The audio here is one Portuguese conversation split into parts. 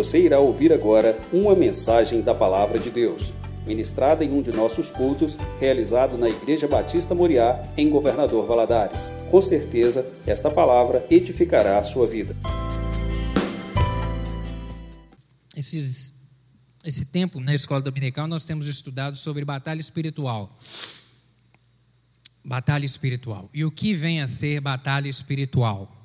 Você irá ouvir agora uma mensagem da Palavra de Deus, ministrada em um de nossos cultos, realizado na Igreja Batista Moriá, em Governador Valadares. Com certeza, esta palavra edificará a sua vida. Esses, esse tempo na escola dominical nós temos estudado sobre batalha espiritual. Batalha espiritual. E o que vem a ser batalha espiritual?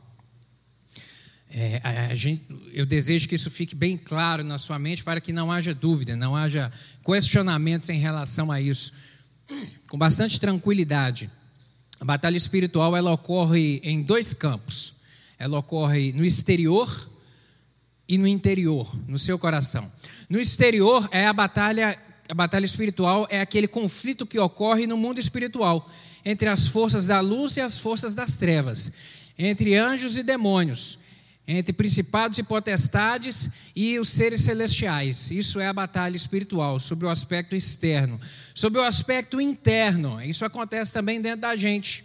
É, a, a gente, eu desejo que isso fique bem claro na sua mente para que não haja dúvida, não haja questionamentos em relação a isso. Com bastante tranquilidade. A batalha espiritual ela ocorre em dois campos. Ela ocorre no exterior e no interior, no seu coração. No exterior é a batalha, a batalha espiritual é aquele conflito que ocorre no mundo espiritual entre as forças da luz e as forças das trevas, entre anjos e demônios, entre principados e potestades e os seres celestiais. Isso é a batalha espiritual, sobre o aspecto externo. Sobre o aspecto interno, isso acontece também dentro da gente.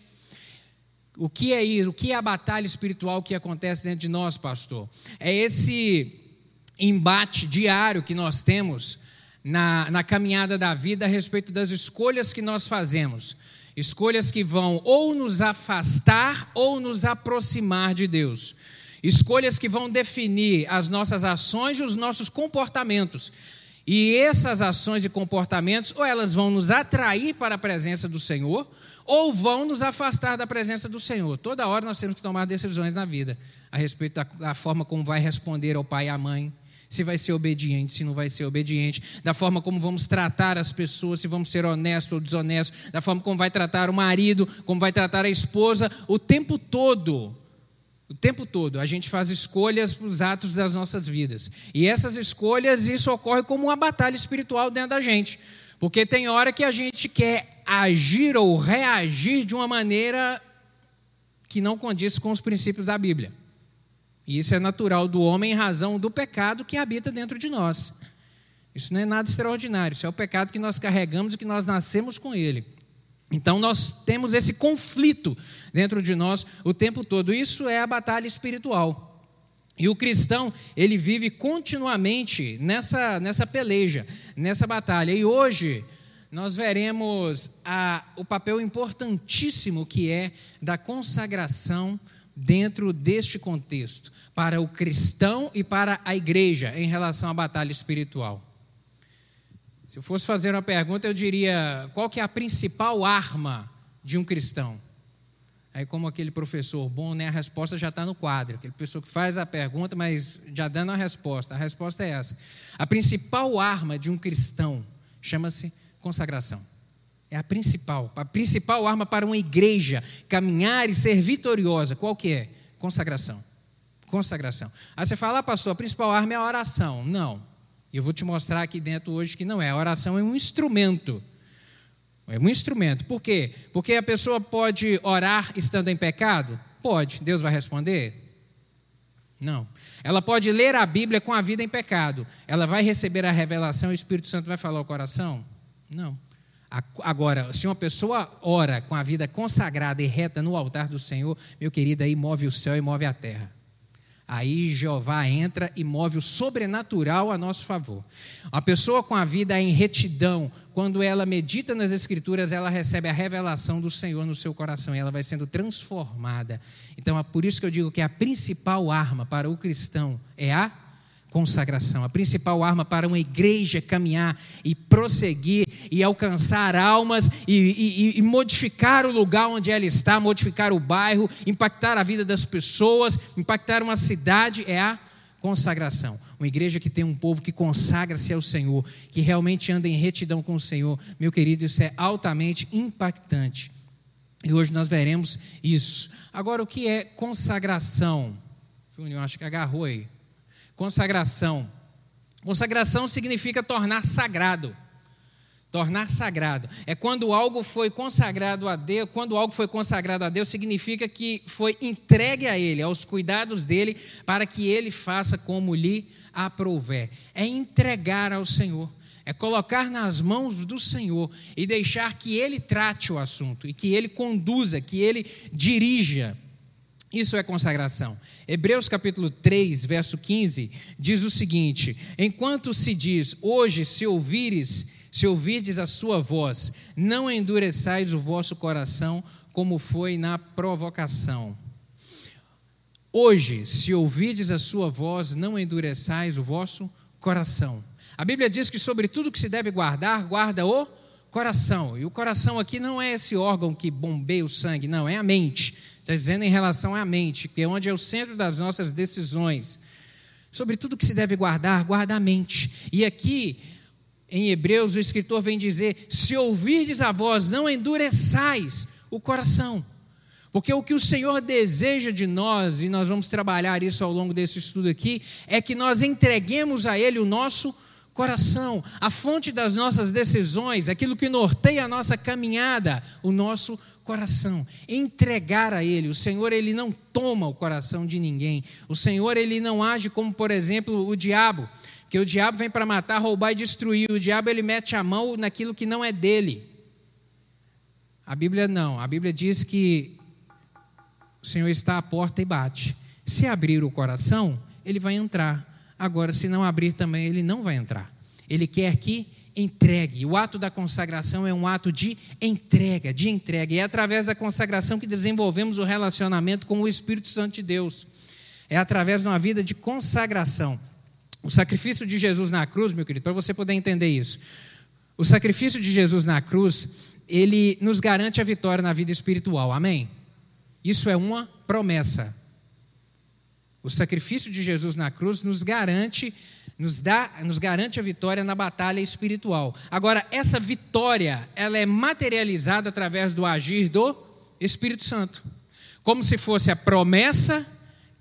O que é isso? O que é a batalha espiritual que acontece dentro de nós, pastor? É esse embate diário que nós temos na, na caminhada da vida a respeito das escolhas que nós fazemos. Escolhas que vão ou nos afastar ou nos aproximar de Deus. Escolhas que vão definir as nossas ações e os nossos comportamentos. E essas ações e comportamentos, ou elas vão nos atrair para a presença do Senhor, ou vão nos afastar da presença do Senhor. Toda hora nós temos que tomar decisões na vida a respeito da, da forma como vai responder ao pai e à mãe, se vai ser obediente, se não vai ser obediente, da forma como vamos tratar as pessoas, se vamos ser honestos ou desonestos, da forma como vai tratar o marido, como vai tratar a esposa, o tempo todo o tempo todo a gente faz escolhas para os atos das nossas vidas. E essas escolhas, isso ocorre como uma batalha espiritual dentro da gente. Porque tem hora que a gente quer agir ou reagir de uma maneira que não condiz com os princípios da Bíblia. E isso é natural do homem em razão do pecado que habita dentro de nós. Isso não é nada extraordinário, isso é o pecado que nós carregamos e que nós nascemos com ele. Então nós temos esse conflito dentro de nós o tempo todo. Isso é a batalha espiritual. E o cristão, ele vive continuamente nessa, nessa peleja, nessa batalha. E hoje nós veremos a, o papel importantíssimo que é da consagração dentro deste contexto, para o cristão e para a igreja em relação à batalha espiritual. Se eu fosse fazer uma pergunta, eu diria: qual que é a principal arma de um cristão? Aí, como aquele professor bom, né, a resposta já está no quadro. Aquele pessoa que faz a pergunta, mas já dando a resposta. A resposta é essa. A principal arma de um cristão chama-se consagração. É a principal. A principal arma para uma igreja caminhar e ser vitoriosa. Qual que é? Consagração. Consagração. Aí você fala, ah, pastor, a principal arma é a oração. Não. E eu vou te mostrar aqui dentro hoje que não é. A oração é um instrumento. É um instrumento. Por quê? Porque a pessoa pode orar estando em pecado? Pode. Deus vai responder? Não. Ela pode ler a Bíblia com a vida em pecado. Ela vai receber a revelação e o Espírito Santo vai falar ao coração? Não. Agora, se uma pessoa ora com a vida consagrada e reta no altar do Senhor, meu querido, aí move o céu e move a terra. Aí Jeová entra e move o sobrenatural a nosso favor. A pessoa com a vida em retidão, quando ela medita nas Escrituras, ela recebe a revelação do Senhor no seu coração e ela vai sendo transformada. Então é por isso que eu digo que a principal arma para o cristão é a consagração, a principal arma para uma igreja caminhar e prosseguir e alcançar almas e, e, e, modificar o lugar onde ela está, modificar o bairro, impactar a vida das pessoas, impactar uma cidade, é a consagração. Uma igreja que tem um povo que consagra-se ao Senhor, que realmente anda em retidão com o Senhor, meu querido, isso é altamente impactante. E hoje nós veremos isso. Agora, o que é consagração? Júnior, acho que agarrou aí. Consagração. Consagração significa tornar sagrado. Tornar sagrado. É quando algo foi consagrado a Deus, quando algo foi consagrado a Deus, significa que foi entregue a Ele, aos cuidados dele, para que Ele faça como lhe aprouver. É entregar ao Senhor. É colocar nas mãos do Senhor e deixar que Ele trate o assunto e que Ele conduza, que Ele dirija. Isso é consagração. Hebreus capítulo 3, verso 15, diz o seguinte: Enquanto se diz, hoje, se ouvires, se ouvirdes a sua voz, não endureçais o vosso coração, como foi na provocação. Hoje, se ouvirdes a sua voz, não endureçais o vosso coração. A Bíblia diz que sobre tudo que se deve guardar, guarda o coração. E o coração aqui não é esse órgão que bombeia o sangue, não, é a mente. Está dizendo em relação à mente, que é onde é o centro das nossas decisões. Sobre tudo que se deve guardar, guarda a mente. E aqui, em Hebreus, o escritor vem dizer: se ouvirdes a voz, não endureçais o coração. Porque o que o Senhor deseja de nós, e nós vamos trabalhar isso ao longo desse estudo aqui, é que nós entreguemos a Ele o nosso coração, a fonte das nossas decisões, aquilo que norteia a nossa caminhada, o nosso coração. Entregar a Ele. O Senhor, Ele não toma o coração de ninguém. O Senhor, Ele não age como, por exemplo, o diabo. Que o diabo vem para matar, roubar e destruir. O diabo, ele mete a mão naquilo que não é dele. A Bíblia não. A Bíblia diz que o Senhor está à porta e bate. Se abrir o coração, ele vai entrar. Agora, se não abrir também, ele não vai entrar. Ele quer que entregue. O ato da consagração é um ato de entrega, de entrega. E é através da consagração que desenvolvemos o relacionamento com o Espírito Santo de Deus. É através de uma vida de consagração. O sacrifício de Jesus na cruz, meu querido, para você poder entender isso. O sacrifício de Jesus na cruz, ele nos garante a vitória na vida espiritual. Amém? Isso é uma promessa. O sacrifício de Jesus na cruz nos garante, nos dá, nos garante a vitória na batalha espiritual. Agora, essa vitória, ela é materializada através do agir do Espírito Santo. Como se fosse a promessa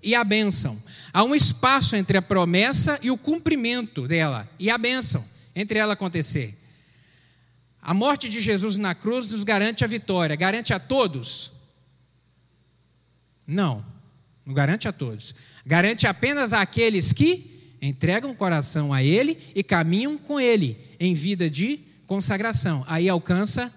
e a bênção. Há um espaço entre a promessa e o cumprimento dela, e a bênção, entre ela acontecer. A morte de Jesus na cruz nos garante a vitória, garante a todos não, não garante a todos. Garante apenas àqueles que entregam o coração a Ele e caminham com Ele em vida de consagração. Aí alcança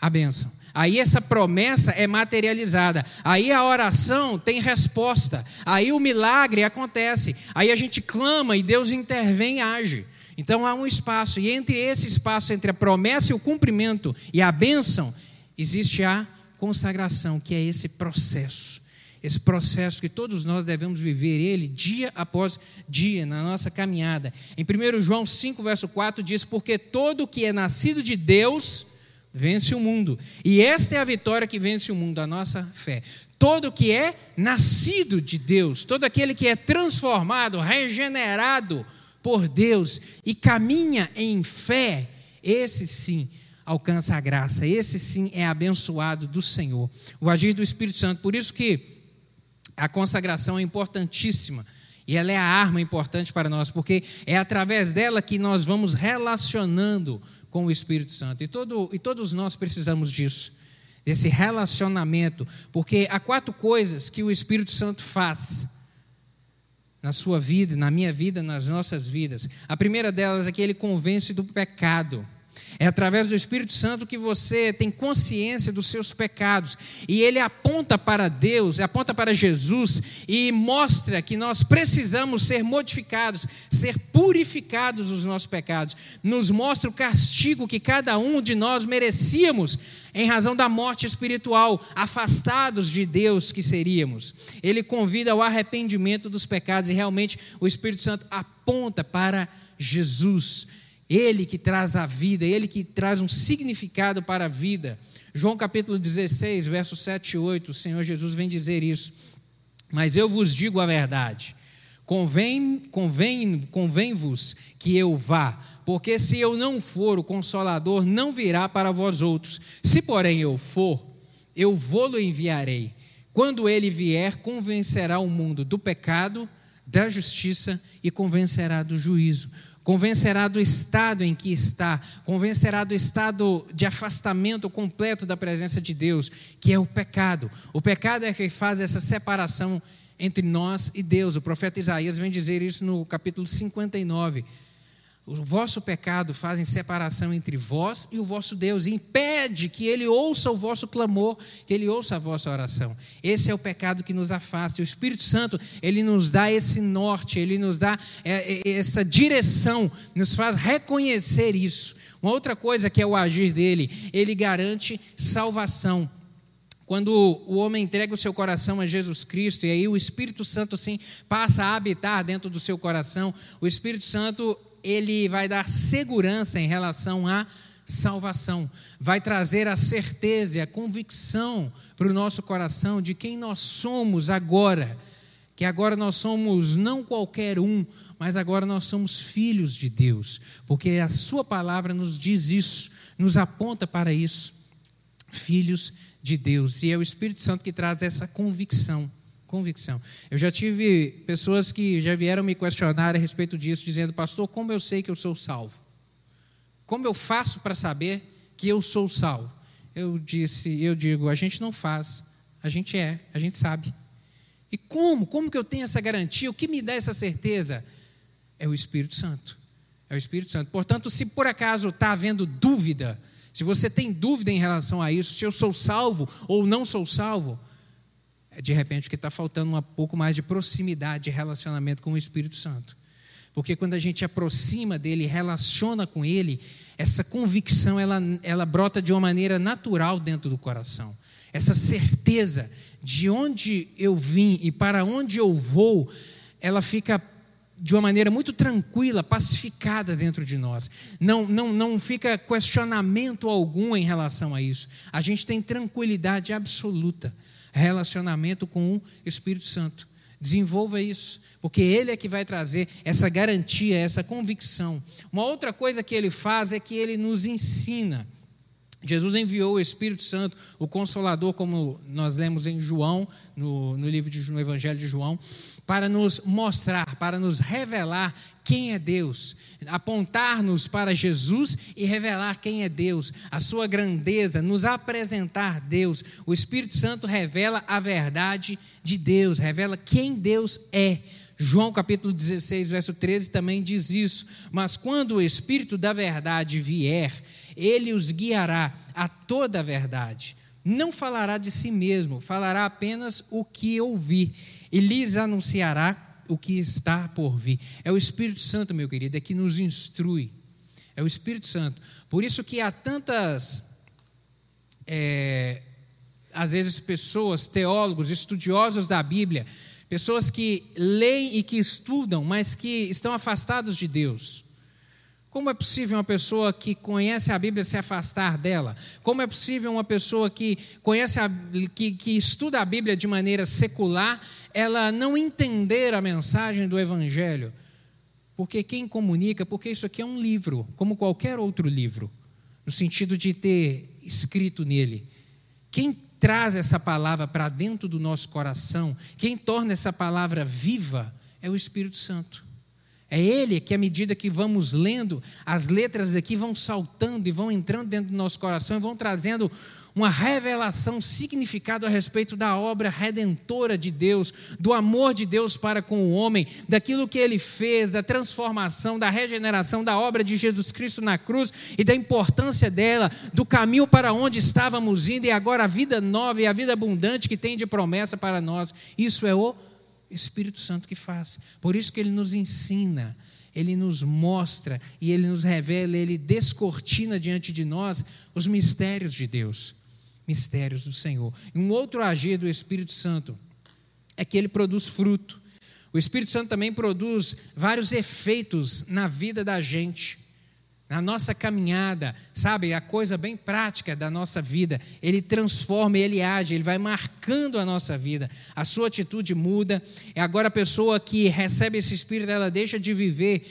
a bênção. Aí essa promessa é materializada. Aí a oração tem resposta. Aí o milagre acontece. Aí a gente clama e Deus intervém e age. Então há um espaço. E entre esse espaço, entre a promessa e o cumprimento e a bênção, existe a consagração, que é esse processo esse processo que todos nós devemos viver ele dia após dia na nossa caminhada. Em 1 João 5, verso 4 diz: Porque todo que é nascido de Deus vence o mundo. E esta é a vitória que vence o mundo, a nossa fé. Todo que é nascido de Deus, todo aquele que é transformado, regenerado por Deus e caminha em fé, esse sim alcança a graça, esse sim é abençoado do Senhor. O agir do Espírito Santo. Por isso que a consagração é importantíssima. E ela é a arma importante para nós, porque é através dela que nós vamos relacionando com o Espírito Santo. E, todo, e todos nós precisamos disso, desse relacionamento, porque há quatro coisas que o Espírito Santo faz na sua vida, na minha vida, nas nossas vidas. A primeira delas é que ele convence do pecado. É através do Espírito Santo que você tem consciência dos seus pecados. E ele aponta para Deus, aponta para Jesus e mostra que nós precisamos ser modificados, ser purificados dos nossos pecados. Nos mostra o castigo que cada um de nós merecíamos em razão da morte espiritual, afastados de Deus que seríamos. Ele convida ao arrependimento dos pecados e realmente o Espírito Santo aponta para Jesus ele que traz a vida, Ele que traz um significado para a vida. João capítulo 16, versos 7 e 8, o Senhor Jesus vem dizer isso. Mas eu vos digo a verdade, convém, convém, convém-vos que eu vá, porque se eu não for, o Consolador não virá para vós outros. Se, porém, eu for, eu vou-lo enviarei. Quando ele vier, convencerá o mundo do pecado, da justiça e convencerá do juízo convencerá do estado em que está, convencerá do estado de afastamento completo da presença de Deus, que é o pecado. O pecado é que faz essa separação entre nós e Deus. O profeta Isaías vem dizer isso no capítulo 59. O vosso pecado fazem separação entre vós e o vosso Deus, e impede que ele ouça o vosso clamor, que ele ouça a vossa oração. Esse é o pecado que nos afasta. E o Espírito Santo, ele nos dá esse norte, ele nos dá é, é, essa direção, nos faz reconhecer isso. Uma outra coisa que é o agir dele, ele garante salvação. Quando o homem entrega o seu coração a Jesus Cristo, e aí o Espírito Santo sim passa a habitar dentro do seu coração, o Espírito Santo ele vai dar segurança em relação à salvação, vai trazer a certeza e a convicção para o nosso coração de quem nós somos agora, que agora nós somos não qualquer um, mas agora nós somos filhos de Deus, porque a Sua palavra nos diz isso, nos aponta para isso, filhos de Deus, e é o Espírito Santo que traz essa convicção convicção. Eu já tive pessoas que já vieram me questionar a respeito disso, dizendo, pastor, como eu sei que eu sou salvo? Como eu faço para saber que eu sou salvo? Eu disse, eu digo, a gente não faz, a gente é, a gente sabe. E como? Como que eu tenho essa garantia? O que me dá essa certeza? É o Espírito Santo. É o Espírito Santo. Portanto, se por acaso está havendo dúvida, se você tem dúvida em relação a isso, se eu sou salvo ou não sou salvo, de repente que está faltando um pouco mais de proximidade de relacionamento com o Espírito Santo. Porque quando a gente aproxima dele, relaciona com ele, essa convicção ela, ela brota de uma maneira natural dentro do coração. Essa certeza de onde eu vim e para onde eu vou, ela fica de uma maneira muito tranquila, pacificada dentro de nós. Não, não, não fica questionamento algum em relação a isso. A gente tem tranquilidade absoluta relacionamento com o Espírito Santo. Desenvolva isso, porque ele é que vai trazer essa garantia, essa convicção. Uma outra coisa que ele faz é que ele nos ensina. Jesus enviou o Espírito Santo, o Consolador, como nós lemos em João, no, no livro de, no Evangelho de João, para nos mostrar, para nos revelar quem é Deus, apontar-nos para Jesus e revelar quem é Deus, a sua grandeza, nos apresentar Deus. O Espírito Santo revela a verdade de Deus, revela quem Deus é. João capítulo 16, verso 13 também diz isso. Mas quando o Espírito da verdade vier, ele os guiará a toda a verdade. Não falará de si mesmo, falará apenas o que ouvir e lhes anunciará o que está por vir. É o Espírito Santo, meu querido, é que nos instrui. É o Espírito Santo. Por isso que há tantas, é, às vezes, pessoas, teólogos, estudiosos da Bíblia, pessoas que leem e que estudam, mas que estão afastados de Deus. Como é possível uma pessoa que conhece a Bíblia se afastar dela? Como é possível uma pessoa que conhece a, que, que estuda a Bíblia de maneira secular, ela não entender a mensagem do Evangelho? Porque quem comunica, porque isso aqui é um livro, como qualquer outro livro, no sentido de ter escrito nele. Quem traz essa palavra para dentro do nosso coração, quem torna essa palavra viva, é o Espírito Santo. É Ele que, à medida que vamos lendo, as letras daqui vão saltando e vão entrando dentro do nosso coração e vão trazendo uma revelação, significado a respeito da obra redentora de Deus, do amor de Deus para com o homem, daquilo que ele fez, da transformação, da regeneração, da obra de Jesus Cristo na cruz e da importância dela, do caminho para onde estávamos indo e agora a vida nova e a vida abundante que tem de promessa para nós. Isso é o Espírito Santo que faz. Por isso que ele nos ensina, ele nos mostra e ele nos revela, ele descortina diante de nós os mistérios de Deus, mistérios do Senhor. E um outro agir do Espírito Santo é que ele produz fruto. O Espírito Santo também produz vários efeitos na vida da gente na nossa caminhada, sabe, a coisa bem prática da nossa vida, ele transforma, ele age, ele vai marcando a nossa vida. A sua atitude muda. É agora a pessoa que recebe esse espírito, ela deixa de viver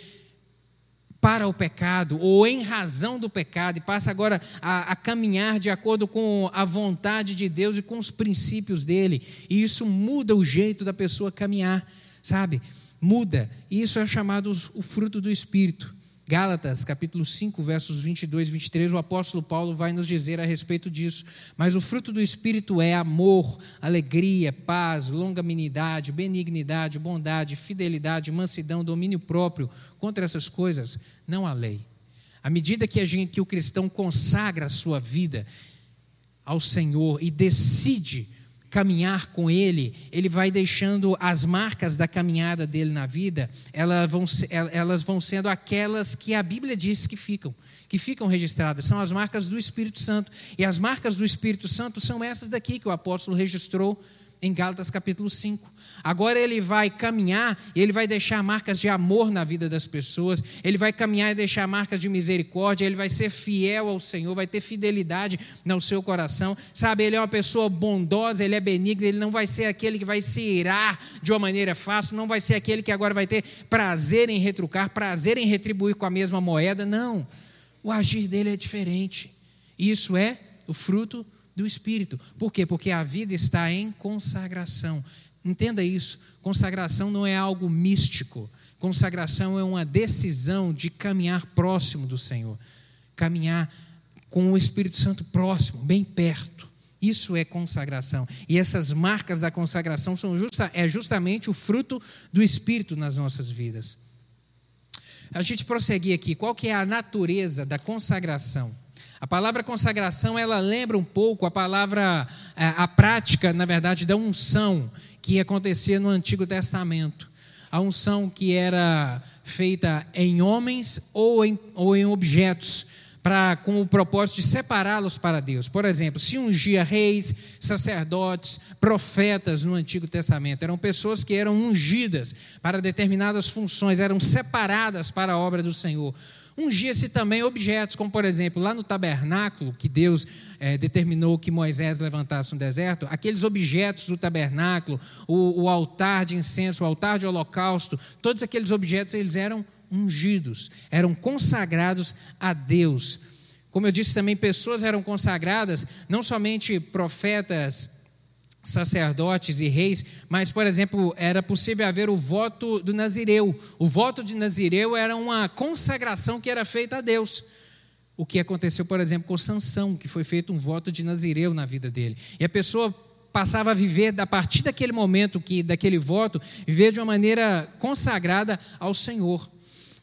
para o pecado ou em razão do pecado e passa agora a, a, caminhar de acordo com a vontade de Deus e com os princípios dele. E isso muda o jeito da pessoa caminhar, sabe? Muda. E isso é chamado o fruto do espírito. Gálatas, capítulo 5, versos 22 e 23, o apóstolo Paulo vai nos dizer a respeito disso. Mas o fruto do Espírito é amor, alegria, paz, longanimidade, benignidade, bondade, fidelidade, mansidão, domínio próprio. Contra essas coisas, não há lei. À medida que, gente, que o cristão consagra a sua vida ao Senhor e decide caminhar com Ele, ele vai deixando as marcas da caminhada dele na vida, elas vão, elas vão sendo aquelas que a Bíblia diz que ficam, que ficam registradas, são as marcas do Espírito Santo. E as marcas do Espírito Santo são essas daqui que o apóstolo registrou em Gálatas capítulo 5. Agora ele vai caminhar e ele vai deixar marcas de amor na vida das pessoas, ele vai caminhar e deixar marcas de misericórdia, ele vai ser fiel ao Senhor, vai ter fidelidade no seu coração. Sabe, ele é uma pessoa bondosa, ele é benigno, ele não vai ser aquele que vai se irar de uma maneira fácil, não vai ser aquele que agora vai ter prazer em retrucar, prazer em retribuir com a mesma moeda. Não. O agir dele é diferente. Isso é o fruto do Espírito. Por quê? Porque a vida está em consagração. Entenda isso. Consagração não é algo místico. Consagração é uma decisão de caminhar próximo do Senhor. Caminhar com o Espírito Santo próximo, bem perto. Isso é consagração. E essas marcas da consagração são justa, é justamente o fruto do Espírito nas nossas vidas. A gente prosseguir aqui. Qual que é a natureza da consagração? A palavra consagração, ela lembra um pouco a palavra, é, a prática, na verdade, da unção que acontecia no Antigo Testamento. A unção que era feita em homens ou em, ou em objetos, para com o propósito de separá-los para Deus. Por exemplo, se ungia reis, sacerdotes, profetas no Antigo Testamento, eram pessoas que eram ungidas para determinadas funções, eram separadas para a obra do Senhor. Ungia-se também objetos, como por exemplo, lá no tabernáculo, que Deus é, determinou que Moisés levantasse no deserto, aqueles objetos do tabernáculo, o, o altar de incenso, o altar de holocausto, todos aqueles objetos eles eram ungidos, eram consagrados a Deus. Como eu disse também, pessoas eram consagradas, não somente profetas, sacerdotes e reis, mas, por exemplo, era possível haver o voto do Nazireu. O voto de Nazireu era uma consagração que era feita a Deus. O que aconteceu, por exemplo, com Sansão, que foi feito um voto de Nazireu na vida dele. E a pessoa passava a viver, a partir daquele momento, que daquele voto, viver de uma maneira consagrada ao Senhor.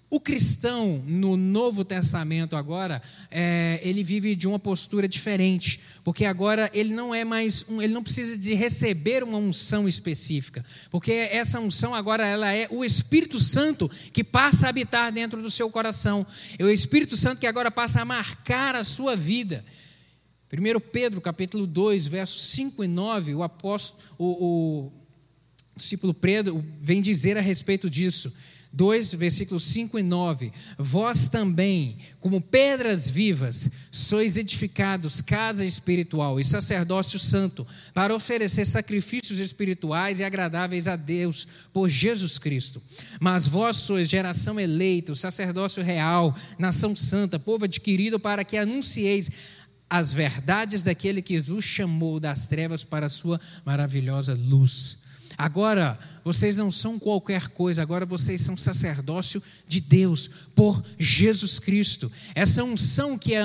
O cristão no Novo Testamento agora, é, ele vive de uma postura diferente, porque agora ele não é mais, um, ele não precisa de receber uma unção específica, porque essa unção agora ela é o Espírito Santo que passa a habitar dentro do seu coração, é o Espírito Santo que agora passa a marcar a sua vida. 1 Pedro capítulo 2, versos 5 e 9, o apóstolo, o, o discípulo Pedro vem dizer a respeito disso. 2, versículos 5 e 9. Vós também, como pedras vivas, sois edificados casa espiritual e sacerdócio santo, para oferecer sacrifícios espirituais e agradáveis a Deus por Jesus Cristo. Mas vós sois geração eleita, sacerdócio real, nação santa, povo adquirido para que anuncieis as verdades daquele que vos chamou das trevas para a sua maravilhosa luz. Agora, vocês não são qualquer coisa, agora vocês são sacerdócio de Deus por Jesus Cristo. Essa unção que é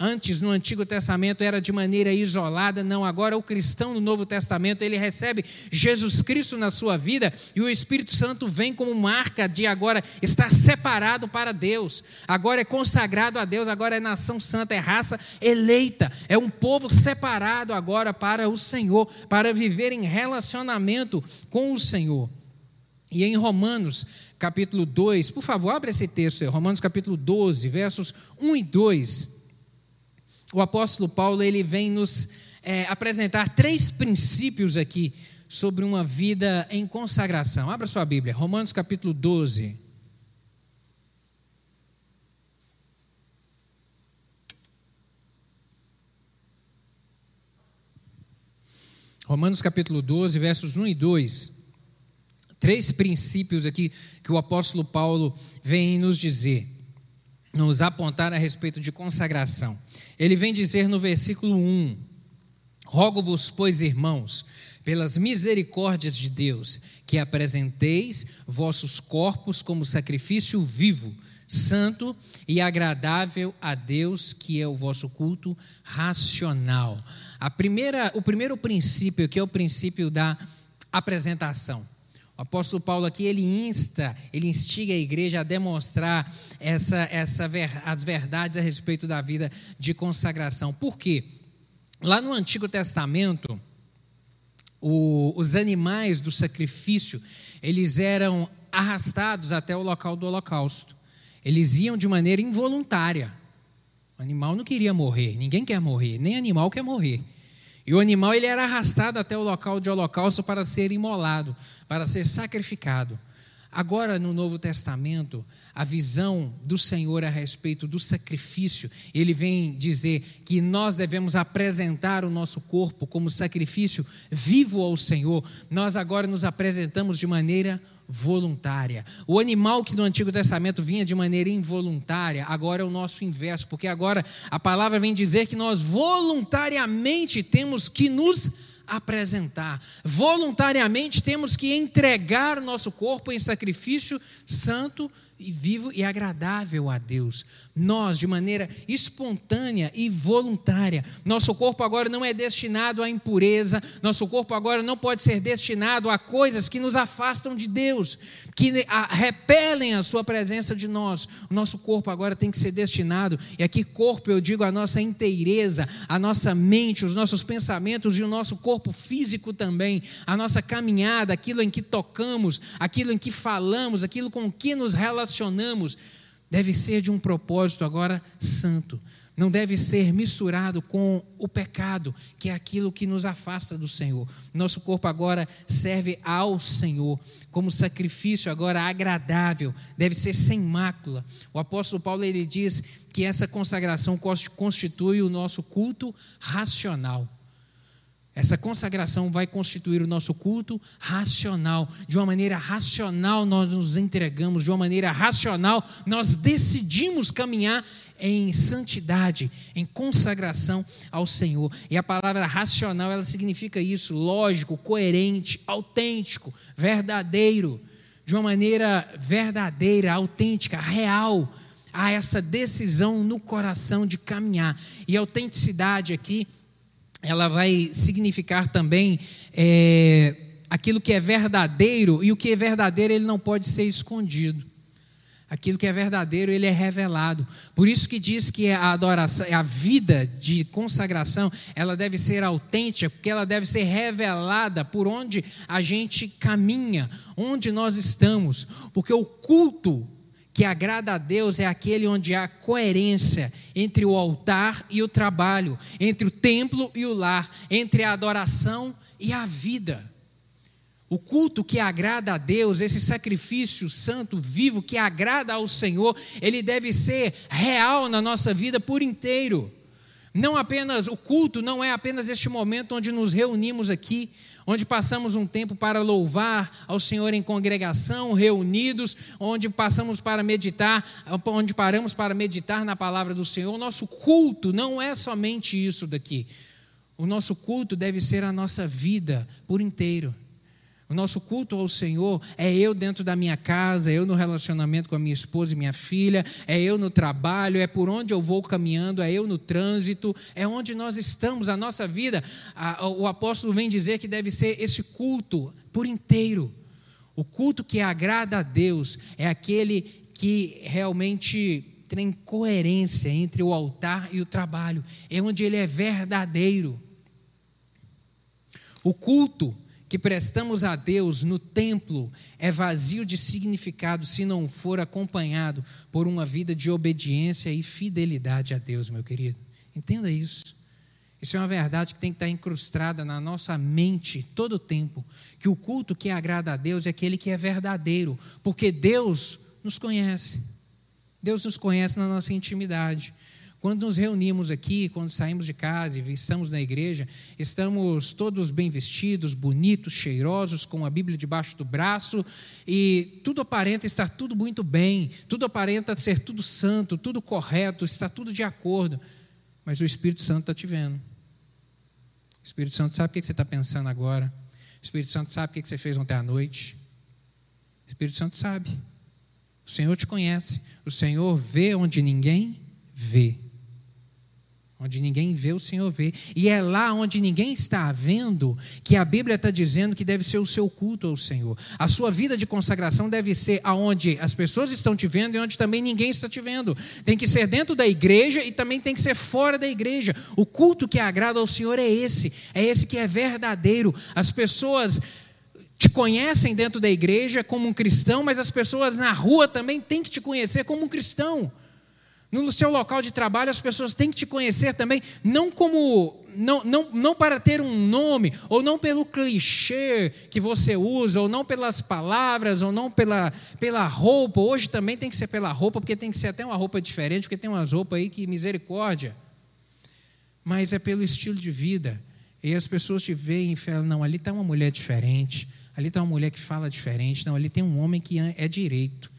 antes no Antigo Testamento era de maneira isolada, não, agora o cristão no Novo Testamento, ele recebe Jesus Cristo na sua vida e o Espírito Santo vem como marca de agora estar separado para Deus. Agora é consagrado a Deus, agora é nação santa, é raça eleita, é um povo separado agora para o Senhor, para viver em relacionamento com o Senhor. Senhor. E em Romanos, capítulo 2, por favor, abra esse texto aí, Romanos capítulo 12, versos 1 e 2. O apóstolo Paulo, ele vem nos é, apresentar três princípios aqui sobre uma vida em consagração. Abra sua Bíblia, Romanos capítulo 12. Romanos capítulo 12, versos 1 e 2 três princípios aqui que o apóstolo Paulo vem nos dizer, nos apontar a respeito de consagração. Ele vem dizer no versículo 1: Rogo-vos, pois, irmãos, pelas misericórdias de Deus, que apresenteis vossos corpos como sacrifício vivo, santo e agradável a Deus, que é o vosso culto racional. A primeira, o primeiro princípio, que é o princípio da apresentação. O apóstolo Paulo aqui ele insta, ele instiga a igreja a demonstrar essa, essa as verdades a respeito da vida de consagração. Por quê? Lá no Antigo Testamento, o, os animais do sacrifício, eles eram arrastados até o local do holocausto. Eles iam de maneira involuntária. O animal não queria morrer, ninguém quer morrer, nem animal quer morrer. E o animal ele era arrastado até o local de holocausto para ser imolado, para ser sacrificado. Agora, no Novo Testamento, a visão do Senhor a respeito do sacrifício, ele vem dizer que nós devemos apresentar o nosso corpo como sacrifício vivo ao Senhor. Nós agora nos apresentamos de maneira voluntária. O animal que no Antigo Testamento vinha de maneira involuntária, agora é o nosso inverso, porque agora a palavra vem dizer que nós voluntariamente temos que nos apresentar. Voluntariamente temos que entregar o nosso corpo em sacrifício santo vivo e agradável a Deus. Nós, de maneira espontânea e voluntária, nosso corpo agora não é destinado à impureza, nosso corpo agora não pode ser destinado a coisas que nos afastam de Deus, que repelem a Sua presença de nós. O nosso corpo agora tem que ser destinado, e aqui, corpo, eu digo a nossa inteireza, a nossa mente, os nossos pensamentos e o nosso corpo físico também, a nossa caminhada, aquilo em que tocamos, aquilo em que falamos, aquilo com que nos relacionamos relacionamos deve ser de um propósito agora santo. Não deve ser misturado com o pecado, que é aquilo que nos afasta do Senhor. Nosso corpo agora serve ao Senhor como sacrifício agora agradável, deve ser sem mácula. O apóstolo Paulo ele diz que essa consagração constitui o nosso culto racional. Essa consagração vai constituir o nosso culto racional. De uma maneira racional, nós nos entregamos, de uma maneira racional, nós decidimos caminhar em santidade, em consagração ao Senhor. E a palavra racional, ela significa isso: lógico, coerente, autêntico, verdadeiro. De uma maneira verdadeira, autêntica, real. Há essa decisão no coração de caminhar. E autenticidade aqui ela vai significar também é, aquilo que é verdadeiro, e o que é verdadeiro ele não pode ser escondido. Aquilo que é verdadeiro, ele é revelado. Por isso que diz que a adoração, a vida de consagração, ela deve ser autêntica, porque ela deve ser revelada por onde a gente caminha, onde nós estamos. Porque o culto que agrada a Deus é aquele onde há coerência entre o altar e o trabalho, entre o templo e o lar, entre a adoração e a vida. O culto que agrada a Deus, esse sacrifício santo, vivo, que agrada ao Senhor, ele deve ser real na nossa vida por inteiro. Não apenas o culto, não é apenas este momento onde nos reunimos aqui, onde passamos um tempo para louvar ao Senhor em congregação, reunidos, onde passamos para meditar, onde paramos para meditar na palavra do Senhor. O nosso culto não é somente isso daqui. O nosso culto deve ser a nossa vida por inteiro. O nosso culto ao Senhor é eu dentro da minha casa, é eu no relacionamento com a minha esposa e minha filha, é eu no trabalho, é por onde eu vou caminhando, é eu no trânsito, é onde nós estamos. A nossa vida, o apóstolo vem dizer que deve ser esse culto por inteiro. O culto que agrada a Deus é aquele que realmente tem coerência entre o altar e o trabalho, é onde ele é verdadeiro. O culto que prestamos a Deus no templo é vazio de significado se não for acompanhado por uma vida de obediência e fidelidade a Deus, meu querido. Entenda isso. Isso é uma verdade que tem que estar incrustada na nossa mente todo o tempo. Que o culto que agrada a Deus é aquele que é verdadeiro, porque Deus nos conhece. Deus nos conhece na nossa intimidade. Quando nos reunimos aqui, quando saímos de casa e estamos na igreja, estamos todos bem vestidos, bonitos, cheirosos, com a Bíblia debaixo do braço, e tudo aparenta estar tudo muito bem, tudo aparenta ser tudo santo, tudo correto, está tudo de acordo, mas o Espírito Santo está te vendo. O Espírito Santo sabe o que você está pensando agora. O Espírito Santo sabe o que você fez ontem à noite. O Espírito Santo sabe. O Senhor te conhece. O Senhor vê onde ninguém vê. Onde ninguém vê, o Senhor vê. E é lá onde ninguém está vendo que a Bíblia está dizendo que deve ser o seu culto ao Senhor. A sua vida de consagração deve ser aonde as pessoas estão te vendo e onde também ninguém está te vendo. Tem que ser dentro da igreja e também tem que ser fora da igreja. O culto que agrada ao Senhor é esse. É esse que é verdadeiro. As pessoas te conhecem dentro da igreja como um cristão, mas as pessoas na rua também têm que te conhecer como um cristão. No seu local de trabalho, as pessoas têm que te conhecer também, não como não, não, não para ter um nome, ou não pelo clichê que você usa, ou não pelas palavras, ou não pela, pela roupa. Hoje também tem que ser pela roupa, porque tem que ser até uma roupa diferente, porque tem umas roupas aí que misericórdia. Mas é pelo estilo de vida. E as pessoas te veem e falam: não, ali está uma mulher diferente, ali está uma mulher que fala diferente, não, ali tem um homem que é direito.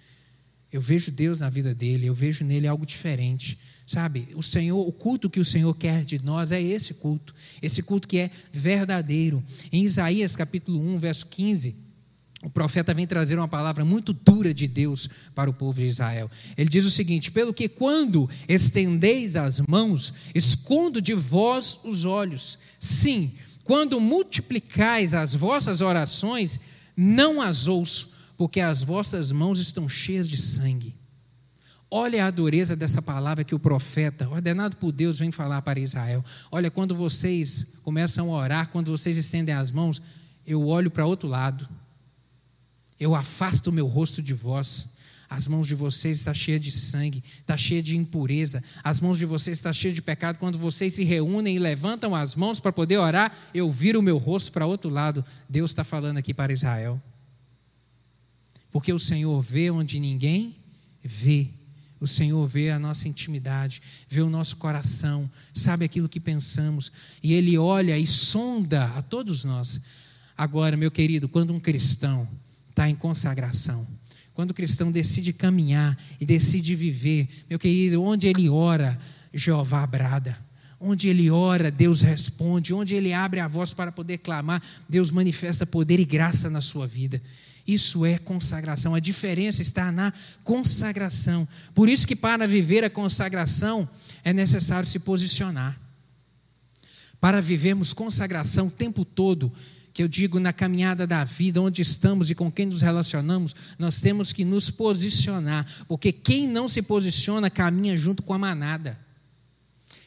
Eu vejo Deus na vida dele, eu vejo nele algo diferente. Sabe? O Senhor, o culto que o Senhor quer de nós é esse culto, esse culto que é verdadeiro. Em Isaías capítulo 1, verso 15, o profeta vem trazer uma palavra muito dura de Deus para o povo de Israel. Ele diz o seguinte: Pelo que quando estendeis as mãos, escondo de vós os olhos. Sim, quando multiplicais as vossas orações, não as ouço porque as vossas mãos estão cheias de sangue. Olha a dureza dessa palavra que o profeta, ordenado por Deus, vem falar para Israel. Olha, quando vocês começam a orar, quando vocês estendem as mãos, eu olho para outro lado. Eu afasto o meu rosto de vós. As mãos de vocês estão cheias de sangue, está cheia de impureza. As mãos de vocês estão cheias de pecado. Quando vocês se reúnem e levantam as mãos para poder orar, eu viro o meu rosto para outro lado. Deus está falando aqui para Israel. Porque o Senhor vê onde ninguém vê. O Senhor vê a nossa intimidade, vê o nosso coração, sabe aquilo que pensamos, e Ele olha e sonda a todos nós. Agora, meu querido, quando um cristão está em consagração, quando o cristão decide caminhar e decide viver, meu querido, onde ele ora, Jeová brada. Onde ele ora, Deus responde. Onde ele abre a voz para poder clamar, Deus manifesta poder e graça na sua vida. Isso é consagração. A diferença está na consagração. Por isso que para viver a consagração é necessário se posicionar. Para vivermos consagração o tempo todo, que eu digo na caminhada da vida, onde estamos e com quem nos relacionamos, nós temos que nos posicionar, porque quem não se posiciona caminha junto com a manada.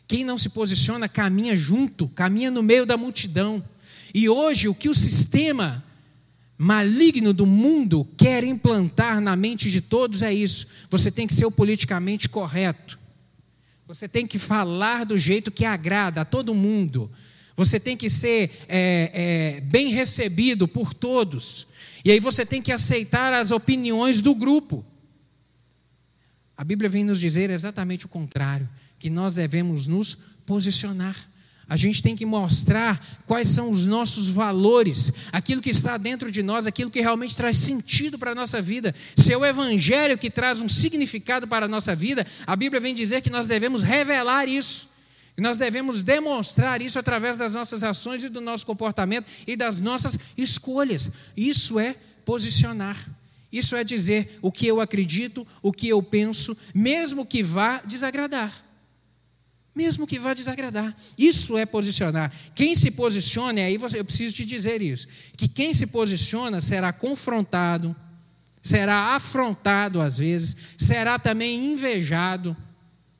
Quem não se posiciona caminha junto, caminha no meio da multidão. E hoje o que o sistema maligno do mundo quer implantar na mente de todos é isso. Você tem que ser o politicamente correto. Você tem que falar do jeito que agrada a todo mundo. Você tem que ser é, é, bem recebido por todos. E aí você tem que aceitar as opiniões do grupo. A Bíblia vem nos dizer exatamente o contrário: que nós devemos nos posicionar. A gente tem que mostrar quais são os nossos valores, aquilo que está dentro de nós, aquilo que realmente traz sentido para a nossa vida. Se é o Evangelho que traz um significado para a nossa vida, a Bíblia vem dizer que nós devemos revelar isso. E nós devemos demonstrar isso através das nossas ações e do nosso comportamento e das nossas escolhas. Isso é posicionar. Isso é dizer o que eu acredito, o que eu penso, mesmo que vá desagradar mesmo que vá desagradar. Isso é posicionar. Quem se posiciona, aí eu preciso te dizer isso, que quem se posiciona será confrontado, será afrontado às vezes, será também invejado.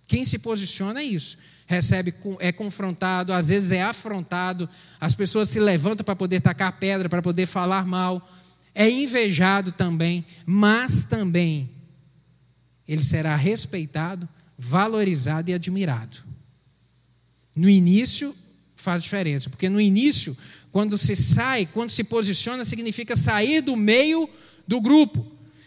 Quem se posiciona é isso. Recebe, é confrontado, às vezes é afrontado, as pessoas se levantam para poder tacar pedra, para poder falar mal, é invejado também, mas também ele será respeitado, valorizado e admirado. No início faz diferença, porque no início, quando se sai, quando se posiciona, significa sair do meio do grupo,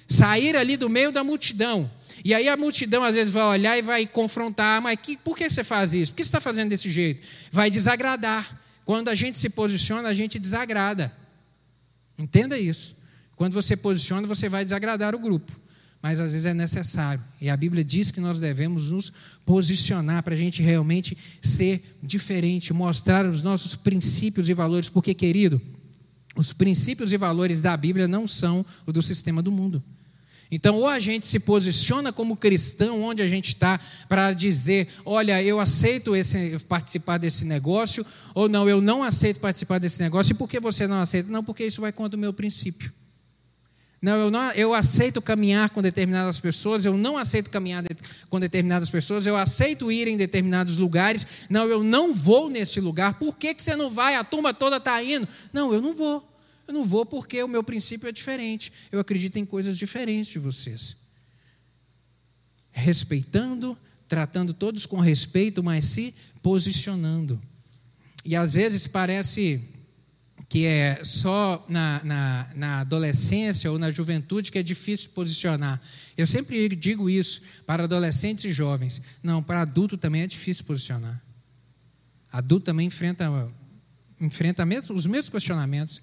sair ali do meio da multidão. E aí a multidão às vezes vai olhar e vai confrontar, mas que, por que você faz isso? Por que você está fazendo desse jeito? Vai desagradar. Quando a gente se posiciona, a gente desagrada. Entenda isso. Quando você posiciona, você vai desagradar o grupo mas às vezes é necessário. E a Bíblia diz que nós devemos nos posicionar para a gente realmente ser diferente, mostrar os nossos princípios e valores, porque, querido, Os princípios e valores da Bíblia não são o do sistema do mundo. Então, ou a gente se posiciona como cristão, onde a gente está, para dizer: olha, eu aceito esse, participar desse negócio, ou não, eu não aceito participar desse negócio. E por que você não aceita? Não, porque isso vai contra o meu princípio. Não, eu, não, eu aceito caminhar com determinadas pessoas, eu não aceito caminhar de, com determinadas pessoas, eu aceito ir em determinados lugares. Não, eu não vou nesse lugar. Por que, que você não vai? A turma toda está indo. Não, eu não vou. Eu não vou porque o meu princípio é diferente. Eu acredito em coisas diferentes de vocês. Respeitando, tratando todos com respeito, mas se posicionando. E às vezes parece que é só na, na, na, adolescência ou na juventude que é difícil posicionar. Eu sempre digo isso para adolescentes e jovens. Não, para adulto também é difícil posicionar. Adulto também enfrenta, enfrenta os mesmos questionamentos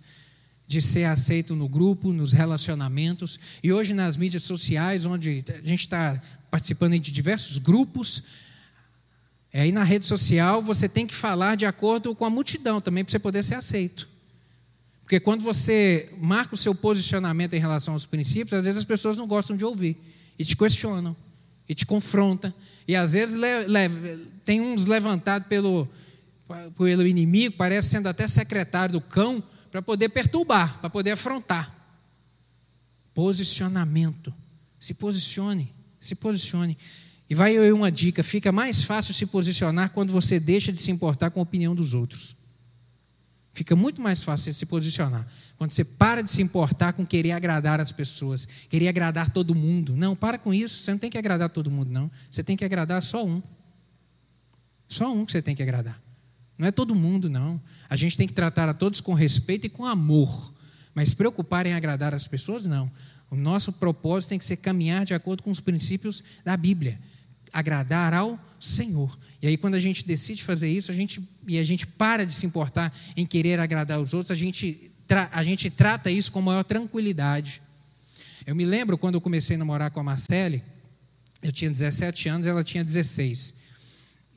de ser aceito no grupo, nos relacionamentos. E hoje nas mídias sociais, onde a gente está participando de diversos grupos, aí na rede social você tem que falar de acordo com a multidão também para você poder ser aceito. Porque quando você marca o seu posicionamento em relação aos princípios, às vezes as pessoas não gostam de ouvir e te questionam e te confrontam. E às vezes tem uns levantados pelo, pelo inimigo, parece sendo até secretário do cão, para poder perturbar, para poder afrontar. Posicionamento. Se posicione, se posicione. E vai eu uma dica: fica mais fácil se posicionar quando você deixa de se importar com a opinião dos outros. Fica muito mais fácil se posicionar. Quando você para de se importar com querer agradar as pessoas, querer agradar todo mundo. Não, para com isso. Você não tem que agradar todo mundo, não. Você tem que agradar só um. Só um que você tem que agradar. Não é todo mundo, não. A gente tem que tratar a todos com respeito e com amor. Mas preocupar em agradar as pessoas, não. O nosso propósito tem que ser caminhar de acordo com os princípios da Bíblia agradar ao Senhor. E aí, quando a gente decide fazer isso, a gente, e a gente para de se importar em querer agradar os outros, a gente, a gente trata isso com maior tranquilidade. Eu me lembro quando eu comecei a namorar com a Marcele, eu tinha 17 anos, ela tinha 16.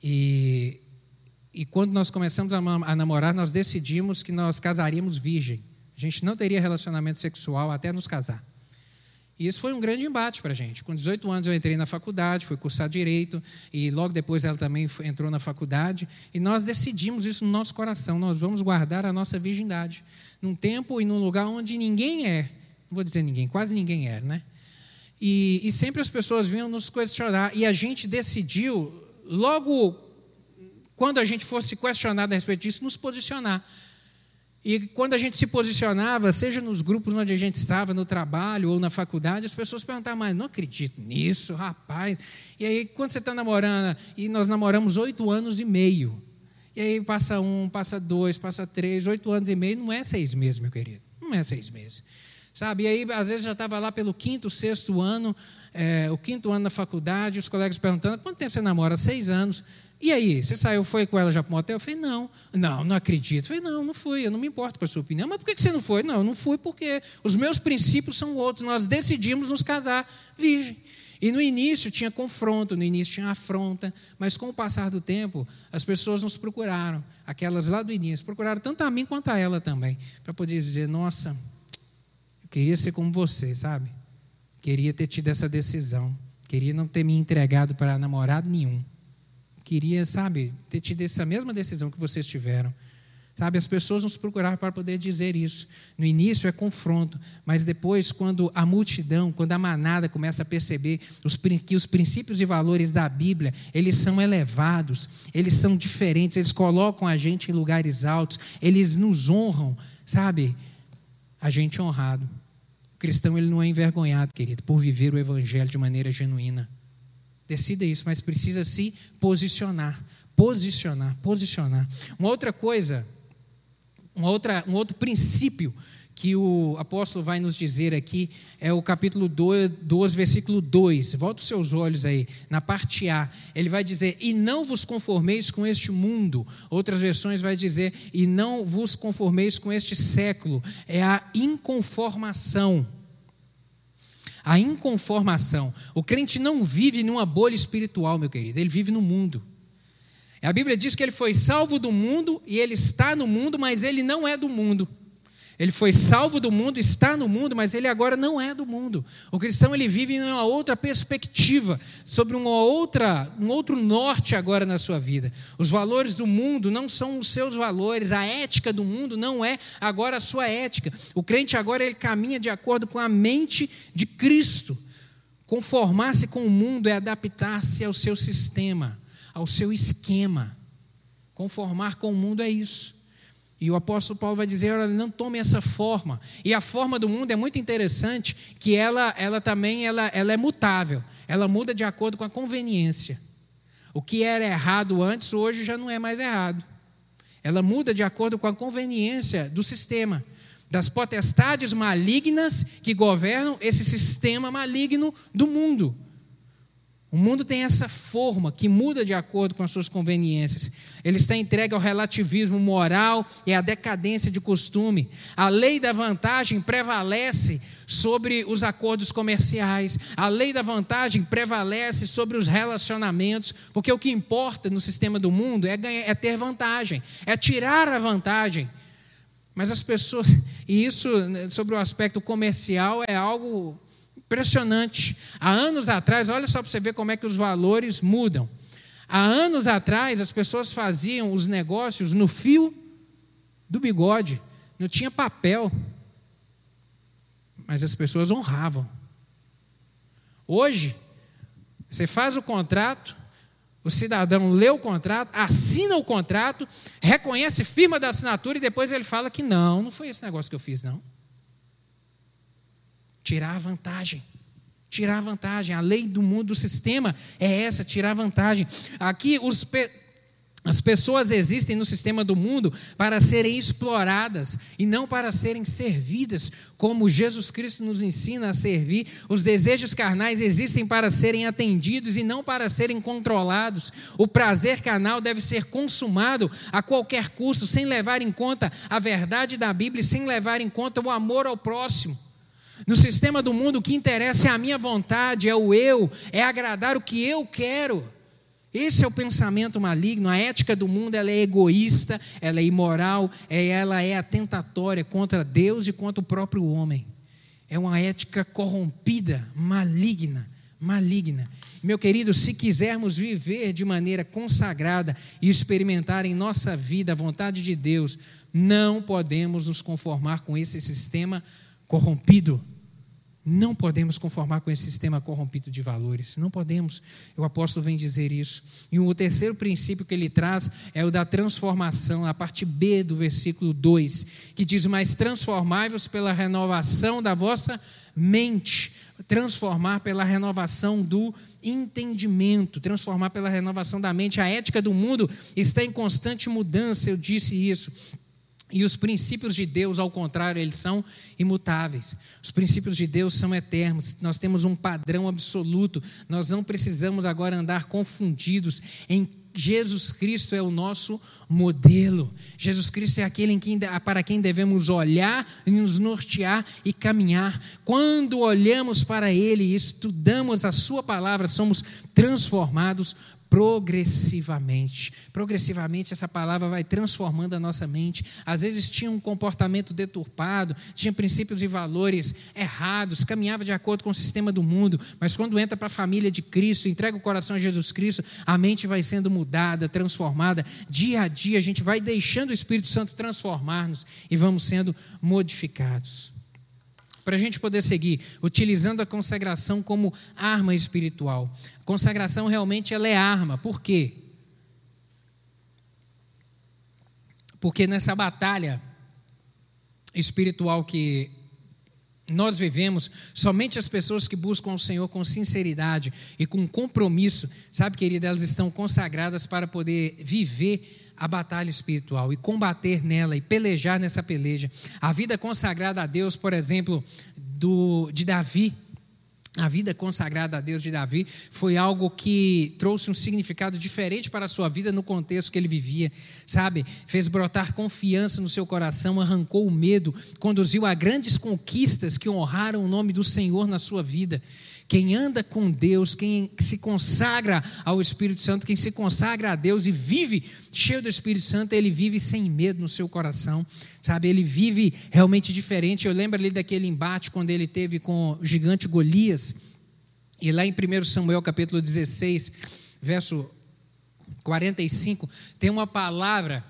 E, e quando nós começamos a, a namorar, nós decidimos que nós casaríamos virgem. A gente não teria relacionamento sexual até nos casar. E isso foi um grande embate para a gente. Com 18 anos eu entrei na faculdade, fui cursar direito, e logo depois ela também entrou na faculdade, e nós decidimos isso no nosso coração: nós vamos guardar a nossa virgindade, num tempo e num lugar onde ninguém é, não vou dizer ninguém, quase ninguém é, né? E, e sempre as pessoas vinham nos questionar, e a gente decidiu, logo quando a gente fosse questionado a respeito disso, nos posicionar. E quando a gente se posicionava, seja nos grupos onde a gente estava, no trabalho ou na faculdade, as pessoas perguntavam, mas não acredito nisso, rapaz. E aí, quando você está namorando, e nós namoramos oito anos e meio. E aí passa um, passa dois, passa três, oito anos e meio, não é seis meses, meu querido. Não é seis meses. Sabe? E aí, às vezes, já estava lá pelo quinto, sexto ano, é, o quinto ano na faculdade, os colegas perguntando, quanto tempo você namora? Seis anos. E aí, você saiu, foi com ela já para um hotel? Eu falei, não, não, não acredito. Eu falei, não, não fui, eu não me importo com a sua opinião. Mas por que você não foi? Não, eu não fui porque os meus princípios são outros. Nós decidimos nos casar virgem. E no início tinha confronto, no início tinha afronta, mas com o passar do tempo, as pessoas nos procuraram, aquelas lá do início, procuraram tanto a mim quanto a ela também, para poder dizer: nossa, eu queria ser como você, sabe? Queria ter tido essa decisão, queria não ter me entregado para namorado nenhum queria, sabe, ter tido essa mesma decisão que vocês tiveram. Sabe, as pessoas nos procuravam para poder dizer isso. No início é confronto, mas depois, quando a multidão, quando a manada começa a perceber os, que os princípios e valores da Bíblia, eles são elevados, eles são diferentes, eles colocam a gente em lugares altos, eles nos honram, sabe? A gente é honrado. O cristão ele não é envergonhado, querido, por viver o evangelho de maneira genuína. Decida isso, mas precisa se posicionar. Posicionar, posicionar. Uma outra coisa, uma outra, um outro princípio que o apóstolo vai nos dizer aqui é o capítulo 2, versículo 2. Volta os seus olhos aí, na parte A. Ele vai dizer: E não vos conformeis com este mundo. Outras versões vai dizer: E não vos conformeis com este século. É a inconformação a inconformação. O crente não vive numa bolha espiritual, meu querido, ele vive no mundo. A Bíblia diz que ele foi salvo do mundo e ele está no mundo, mas ele não é do mundo. Ele foi salvo do mundo, está no mundo, mas ele agora não é do mundo. O cristão ele vive em uma outra perspectiva, sobre uma outra, um outro norte agora na sua vida. Os valores do mundo não são os seus valores, a ética do mundo não é agora a sua ética. O crente agora ele caminha de acordo com a mente de Cristo. Conformar-se com o mundo é adaptar-se ao seu sistema, ao seu esquema. Conformar com o mundo é isso. E o apóstolo Paulo vai dizer: olha, não tome essa forma. E a forma do mundo é muito interessante, que ela, ela também ela, ela é mutável. Ela muda de acordo com a conveniência. O que era errado antes, hoje já não é mais errado. Ela muda de acordo com a conveniência do sistema, das potestades malignas que governam esse sistema maligno do mundo. O mundo tem essa forma que muda de acordo com as suas conveniências. Ele está entregue ao relativismo moral e à decadência de costume. A lei da vantagem prevalece sobre os acordos comerciais. A lei da vantagem prevalece sobre os relacionamentos, porque o que importa no sistema do mundo é, ganhar, é ter vantagem, é tirar a vantagem. Mas as pessoas, e isso né, sobre o aspecto comercial é algo Impressionante. Há anos atrás, olha só para você ver como é que os valores mudam. Há anos atrás, as pessoas faziam os negócios no fio do bigode, não tinha papel, mas as pessoas honravam. Hoje, você faz o contrato, o cidadão lê o contrato, assina o contrato, reconhece firma da assinatura e depois ele fala que não, não foi esse negócio que eu fiz, não. Tirar a vantagem. Tirar a vantagem. A lei do mundo, do sistema é essa, tirar vantagem. Aqui os pe... as pessoas existem no sistema do mundo para serem exploradas e não para serem servidas, como Jesus Cristo nos ensina a servir. Os desejos carnais existem para serem atendidos e não para serem controlados. O prazer carnal deve ser consumado a qualquer custo, sem levar em conta a verdade da Bíblia e sem levar em conta o amor ao próximo. No sistema do mundo, o que interessa é a minha vontade, é o eu, é agradar o que eu quero. Esse é o pensamento maligno. A ética do mundo ela é egoísta, ela é imoral, é, ela é atentatória contra Deus e contra o próprio homem. É uma ética corrompida, maligna, maligna. Meu querido, se quisermos viver de maneira consagrada e experimentar em nossa vida a vontade de Deus, não podemos nos conformar com esse sistema corrompido. Não podemos conformar com esse sistema corrompido de valores. Não podemos. O apóstolo vem dizer isso. E o terceiro princípio que ele traz é o da transformação, a parte B do versículo 2, que diz: Mas transformai-vos pela renovação da vossa mente. Transformar pela renovação do entendimento, transformar pela renovação da mente. A ética do mundo está em constante mudança, eu disse isso. E os princípios de Deus, ao contrário, eles são imutáveis. Os princípios de Deus são eternos. Nós temos um padrão absoluto. Nós não precisamos agora andar confundidos em Jesus Cristo é o nosso modelo. Jesus Cristo é aquele em quem, para quem devemos olhar, nos nortear e caminhar. Quando olhamos para Ele e estudamos a Sua palavra, somos transformados progressivamente. Progressivamente essa palavra vai transformando a nossa mente. Às vezes tinha um comportamento deturpado, tinha princípios e valores errados, caminhava de acordo com o sistema do mundo, mas quando entra para a família de Cristo, entrega o coração a Jesus Cristo, a mente vai sendo mudada, transformada. Dia a dia a gente vai deixando o Espírito Santo transformar-nos e vamos sendo modificados para a gente poder seguir, utilizando a consagração como arma espiritual. A consagração realmente ela é arma. Por quê? Porque nessa batalha espiritual que nós vivemos, somente as pessoas que buscam o Senhor com sinceridade e com compromisso, sabe, querida, elas estão consagradas para poder viver a batalha espiritual e combater nela e pelejar nessa peleja. A vida consagrada a Deus, por exemplo, do, de Davi, a vida consagrada a Deus de Davi foi algo que trouxe um significado diferente para a sua vida no contexto que ele vivia, sabe? Fez brotar confiança no seu coração, arrancou o medo, conduziu a grandes conquistas que honraram o nome do Senhor na sua vida. Quem anda com Deus, quem se consagra ao Espírito Santo, quem se consagra a Deus e vive cheio do Espírito Santo, ele vive sem medo no seu coração, sabe? Ele vive realmente diferente. Eu lembro ali daquele embate quando ele teve com o gigante Golias, e lá em 1 Samuel capítulo 16, verso 45, tem uma palavra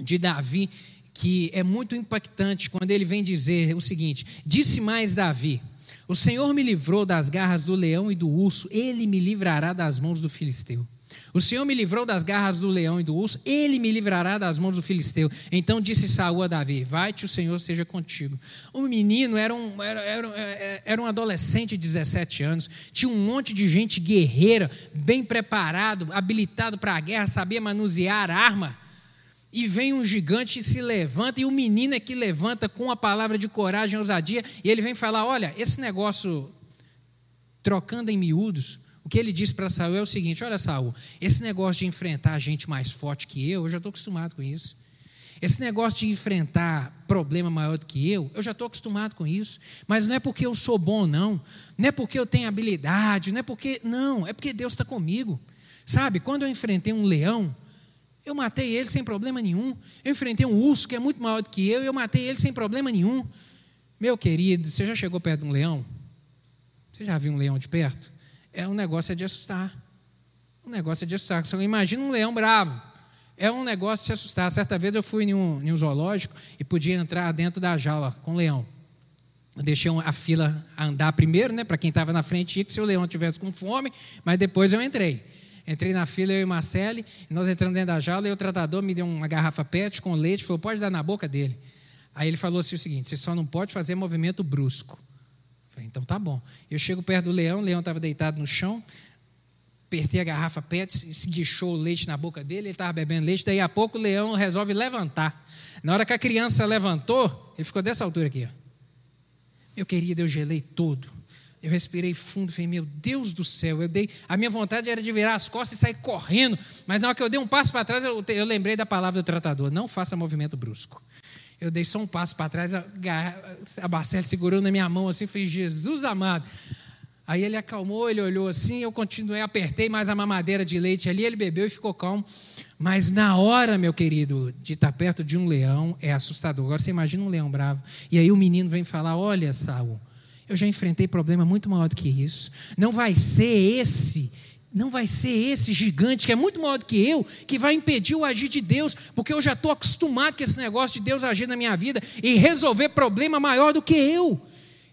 de Davi que é muito impactante quando ele vem dizer o seguinte: Disse mais Davi: o Senhor me livrou das garras do leão e do urso, ele me livrará das mãos do filisteu. O Senhor me livrou das garras do leão e do urso, ele me livrará das mãos do filisteu. Então disse Saul a Davi: Vai-te, o Senhor seja contigo. O menino era um, era, era, era um adolescente de 17 anos, tinha um monte de gente guerreira, bem preparado, habilitado para a guerra, sabia manusear arma e vem um gigante e se levanta, e o menino é que levanta com a palavra de coragem e ousadia, e ele vem falar: Olha, esse negócio, trocando em miúdos, o que ele diz para Saul é o seguinte: Olha, Saul, esse negócio de enfrentar gente mais forte que eu, eu já estou acostumado com isso. Esse negócio de enfrentar problema maior do que eu, eu já estou acostumado com isso. Mas não é porque eu sou bom, não. Não é porque eu tenho habilidade, não é porque. Não, é porque Deus está comigo. Sabe, quando eu enfrentei um leão, eu matei ele sem problema nenhum. Eu enfrentei um urso que é muito maior do que eu e eu matei ele sem problema nenhum. Meu querido, você já chegou perto de um leão? Você já viu um leão de perto? É um negócio é de assustar. Um negócio é de assustar. Você imagina um leão bravo. É um negócio de se assustar. Certa vez eu fui em um, em um zoológico e podia entrar dentro da jaula com o leão. Eu deixei a fila andar primeiro, né, para quem estava na frente, ia que se o leão tivesse com fome, mas depois eu entrei. Entrei na fila, eu e Marcele, e nós entramos dentro da jaula, e o tratador me deu uma garrafa PET com leite, falou, pode dar na boca dele. Aí ele falou assim o seguinte, você só não pode fazer movimento brusco. Eu falei, então tá bom. Eu chego perto do leão, o leão estava deitado no chão, apertei a garrafa PET, se guichou o leite na boca dele, ele estava bebendo leite, daí a pouco o leão resolve levantar. Na hora que a criança levantou, ele ficou dessa altura aqui. Ó. Meu querido, eu gelei todo. Eu respirei fundo, falei, meu Deus do céu, eu dei. A minha vontade era de virar as costas e sair correndo, mas na hora que eu dei um passo para trás, eu, eu lembrei da palavra do tratador: não faça movimento brusco. Eu dei só um passo para trás, a, a segurou na minha mão assim, falei, Jesus amado. Aí ele acalmou, ele olhou assim, eu continuei, apertei mais a mamadeira de leite ali, ele bebeu e ficou calmo. Mas na hora, meu querido, de estar perto de um leão é assustador. Agora você imagina um leão bravo. E aí o menino vem falar: Olha, Saul, eu já enfrentei problema muito maior do que isso. Não vai ser esse, não vai ser esse gigante que é muito maior do que eu, que vai impedir o agir de Deus, porque eu já estou acostumado com esse negócio de Deus agir na minha vida e resolver problema maior do que eu.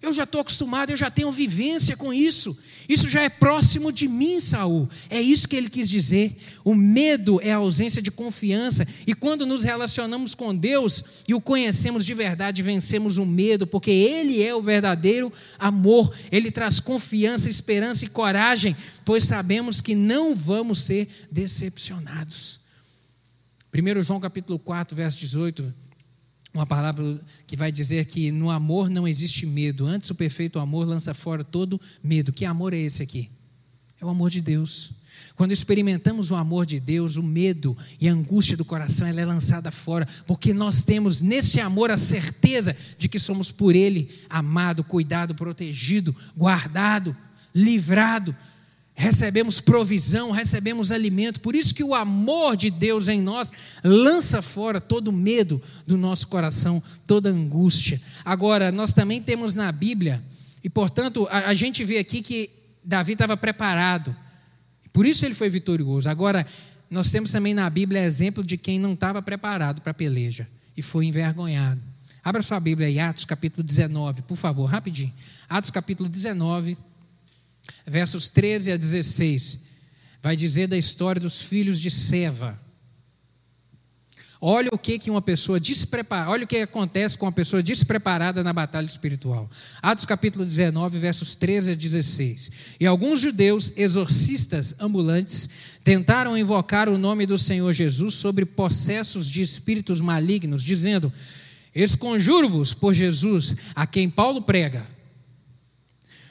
Eu já estou acostumado, eu já tenho vivência com isso. Isso já é próximo de mim, Saul. É isso que ele quis dizer. O medo é a ausência de confiança. E quando nos relacionamos com Deus e o conhecemos de verdade, vencemos o medo, porque Ele é o verdadeiro amor. Ele traz confiança, esperança e coragem, pois sabemos que não vamos ser decepcionados. 1 João capítulo 4, verso 18 uma palavra que vai dizer que no amor não existe medo, antes o perfeito amor lança fora todo medo. Que amor é esse aqui? É o amor de Deus. Quando experimentamos o amor de Deus, o medo e a angústia do coração ela é lançada fora, porque nós temos nesse amor a certeza de que somos por Ele amado, cuidado, protegido, guardado, livrado, recebemos provisão, recebemos alimento. Por isso que o amor de Deus em nós lança fora todo medo do nosso coração, toda angústia. Agora, nós também temos na Bíblia, e portanto, a, a gente vê aqui que Davi estava preparado. Por isso ele foi vitorioso. Agora, nós temos também na Bíblia exemplo de quem não estava preparado para a peleja e foi envergonhado. Abra sua Bíblia aí, Atos capítulo 19, por favor, rapidinho. Atos capítulo 19 versos 13 a 16, vai dizer da história dos filhos de Seva. Olha o que, que uma pessoa despreparada, olha o que acontece com uma pessoa despreparada na batalha espiritual. Atos capítulo 19, versos 13 a 16. E alguns judeus exorcistas ambulantes tentaram invocar o nome do Senhor Jesus sobre possessos de espíritos malignos, dizendo: Esconjuro-vos por Jesus, a quem Paulo prega.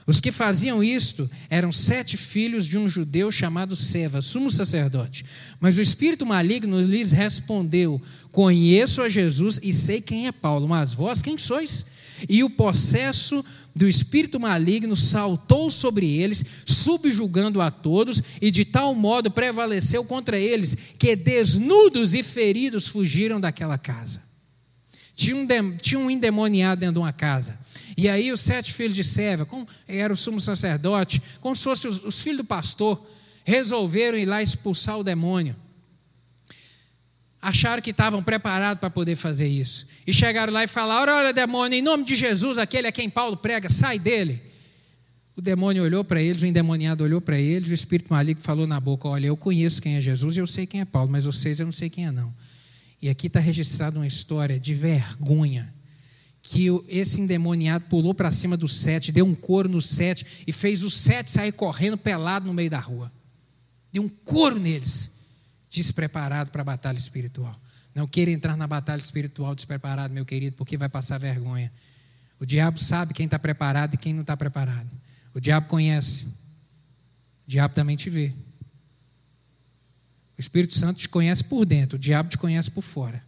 Os que faziam isto eram sete filhos de um judeu chamado Seva, sumo sacerdote. Mas o espírito maligno lhes respondeu: Conheço a Jesus e sei quem é Paulo, mas vós quem sois? E o possesso do espírito maligno saltou sobre eles, subjugando a todos, e de tal modo prevaleceu contra eles, que desnudos e feridos fugiram daquela casa. Tinha um, tinha um endemoniado dentro de uma casa. E aí os sete filhos de Seva, como era o sumo sacerdote, como se fossem os, os filhos do pastor, resolveram ir lá expulsar o demônio. Acharam que estavam preparados para poder fazer isso. E chegaram lá e falaram: Olha, demônio, em nome de Jesus, aquele a quem Paulo prega, sai dele. O demônio olhou para eles, o endemoniado olhou para eles, o espírito maligno falou na boca: Olha, eu conheço quem é Jesus e eu sei quem é Paulo, mas vocês eu não sei quem é, não. E aqui está registrada uma história de vergonha que esse endemoniado pulou para cima do sete, deu um couro no sete e fez os sete sair correndo pelado no meio da rua. Deu um couro neles, despreparado para a batalha espiritual. Não queira entrar na batalha espiritual despreparado, meu querido, porque vai passar vergonha. O diabo sabe quem está preparado e quem não está preparado. O diabo conhece. O diabo também te vê. O Espírito Santo te conhece por dentro, o diabo te conhece por fora.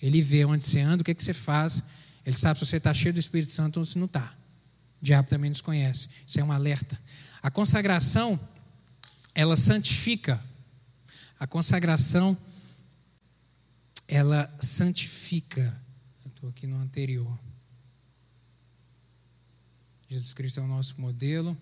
Ele vê onde você anda, o que, é que você faz, ele sabe se você está cheio do Espírito Santo ou se não está. O diabo também nos conhece. Isso é um alerta. A consagração, ela santifica. A consagração, ela santifica. Estou aqui no anterior. Jesus Cristo é o nosso modelo.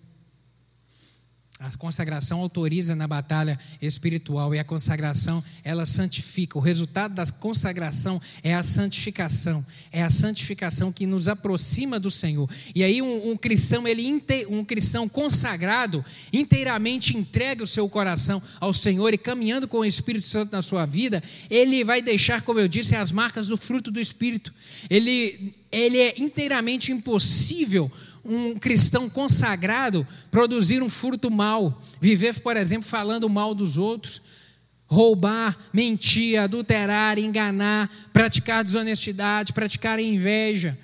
A consagração autoriza na batalha espiritual e a consagração ela santifica. O resultado da consagração é a santificação, é a santificação que nos aproxima do Senhor. E aí um, um cristão ele um cristão consagrado inteiramente entrega o seu coração ao Senhor e caminhando com o Espírito Santo na sua vida, ele vai deixar, como eu disse, as marcas do fruto do Espírito. Ele ele é inteiramente impossível um cristão consagrado produzir um fruto mal, viver, por exemplo, falando mal dos outros, roubar, mentir, adulterar, enganar, praticar desonestidade, praticar inveja.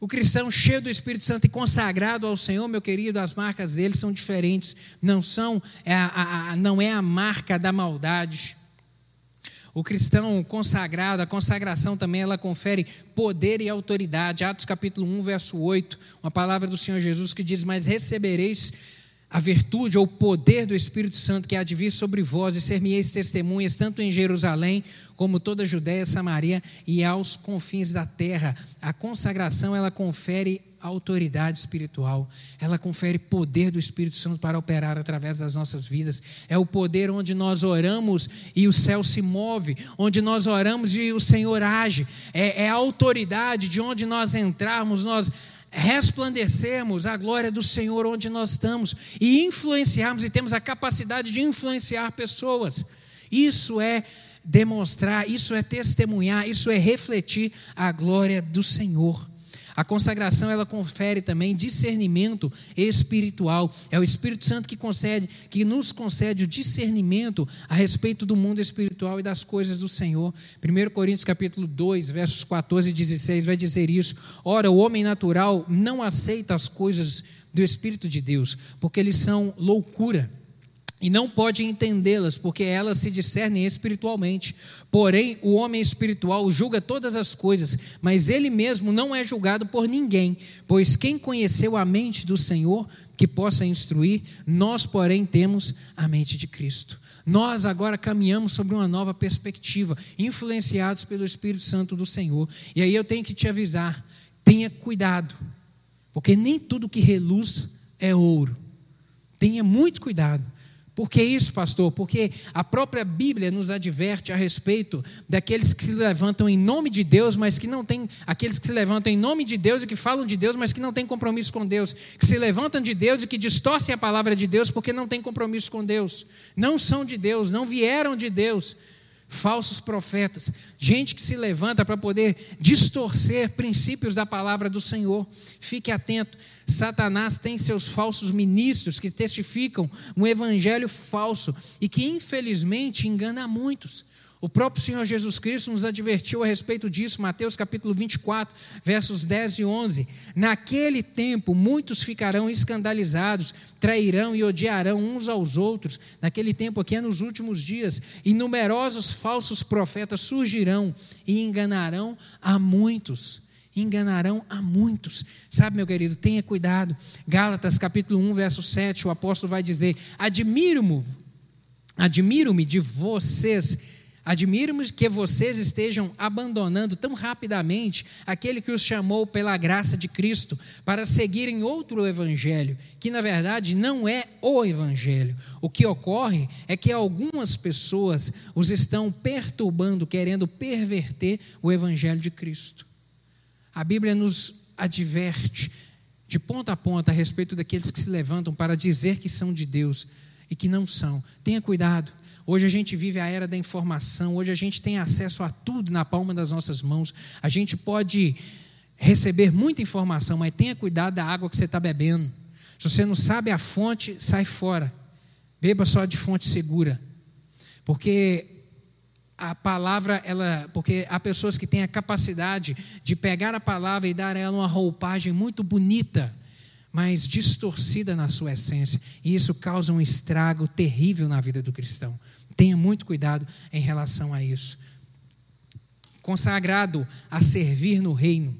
O cristão cheio do Espírito Santo e consagrado ao Senhor, meu querido, as marcas dele são diferentes, não são é a, a, não é a marca da maldade. O cristão consagrado, a consagração também, ela confere poder e autoridade. Atos capítulo 1, verso 8, uma palavra do Senhor Jesus que diz: Mas recebereis a virtude ou o poder do Espírito Santo que há de vir sobre vós e ser-me-eis testemunhas, tanto em Jerusalém como toda a Judéia, Samaria e aos confins da terra. A consagração, ela confere autoridade espiritual, ela confere poder do Espírito Santo para operar através das nossas vidas. É o poder onde nós oramos e o céu se move, onde nós oramos e o Senhor age. É, é a autoridade de onde nós entrarmos, nós resplandecermos a glória do Senhor onde nós estamos e influenciarmos e temos a capacidade de influenciar pessoas. Isso é demonstrar, isso é testemunhar, isso é refletir a glória do Senhor. A consagração ela confere também discernimento espiritual. É o Espírito Santo que concede, que nos concede o discernimento a respeito do mundo espiritual e das coisas do Senhor. 1 Coríntios capítulo 2, versos 14 e 16 vai dizer isso. Ora, o homem natural não aceita as coisas do Espírito de Deus, porque eles são loucura e não pode entendê-las, porque elas se discernem espiritualmente. Porém, o homem espiritual julga todas as coisas, mas ele mesmo não é julgado por ninguém, pois quem conheceu a mente do Senhor que possa instruir, nós, porém, temos a mente de Cristo. Nós agora caminhamos sobre uma nova perspectiva, influenciados pelo Espírito Santo do Senhor. E aí eu tenho que te avisar: tenha cuidado, porque nem tudo que reluz é ouro. Tenha muito cuidado por que isso, pastor? Porque a própria Bíblia nos adverte a respeito daqueles que se levantam em nome de Deus, mas que não têm, aqueles que se levantam em nome de Deus e que falam de Deus, mas que não têm compromisso com Deus, que se levantam de Deus e que distorcem a palavra de Deus porque não têm compromisso com Deus. Não são de Deus, não vieram de Deus falsos profetas, gente que se levanta para poder distorcer princípios da palavra do Senhor. Fique atento, Satanás tem seus falsos ministros que testificam um evangelho falso e que infelizmente engana muitos. O próprio Senhor Jesus Cristo nos advertiu a respeito disso, Mateus capítulo 24, versos 10 e 11. Naquele tempo, muitos ficarão escandalizados, trairão e odiarão uns aos outros. Naquele tempo, aqui é nos últimos dias, e numerosos falsos profetas surgirão e enganarão a muitos. Enganarão a muitos. Sabe, meu querido, tenha cuidado. Gálatas capítulo 1, verso 7, o apóstolo vai dizer: Admiro-me, admiro-me de vocês Admiro-me que vocês estejam abandonando tão rapidamente aquele que os chamou pela graça de Cristo para seguirem outro evangelho, que na verdade não é o evangelho. O que ocorre é que algumas pessoas os estão perturbando, querendo perverter o evangelho de Cristo. A Bíblia nos adverte de ponta a ponta a respeito daqueles que se levantam para dizer que são de Deus e que não são. Tenha cuidado. Hoje a gente vive a era da informação, hoje a gente tem acesso a tudo na palma das nossas mãos. A gente pode receber muita informação, mas tenha cuidado da água que você está bebendo. Se você não sabe a fonte, sai fora. Beba só de fonte segura. Porque a palavra, ela, porque há pessoas que têm a capacidade de pegar a palavra e dar a ela uma roupagem muito bonita mas distorcida na sua essência, e isso causa um estrago terrível na vida do cristão. Tenha muito cuidado em relação a isso. Consagrado a servir no reino,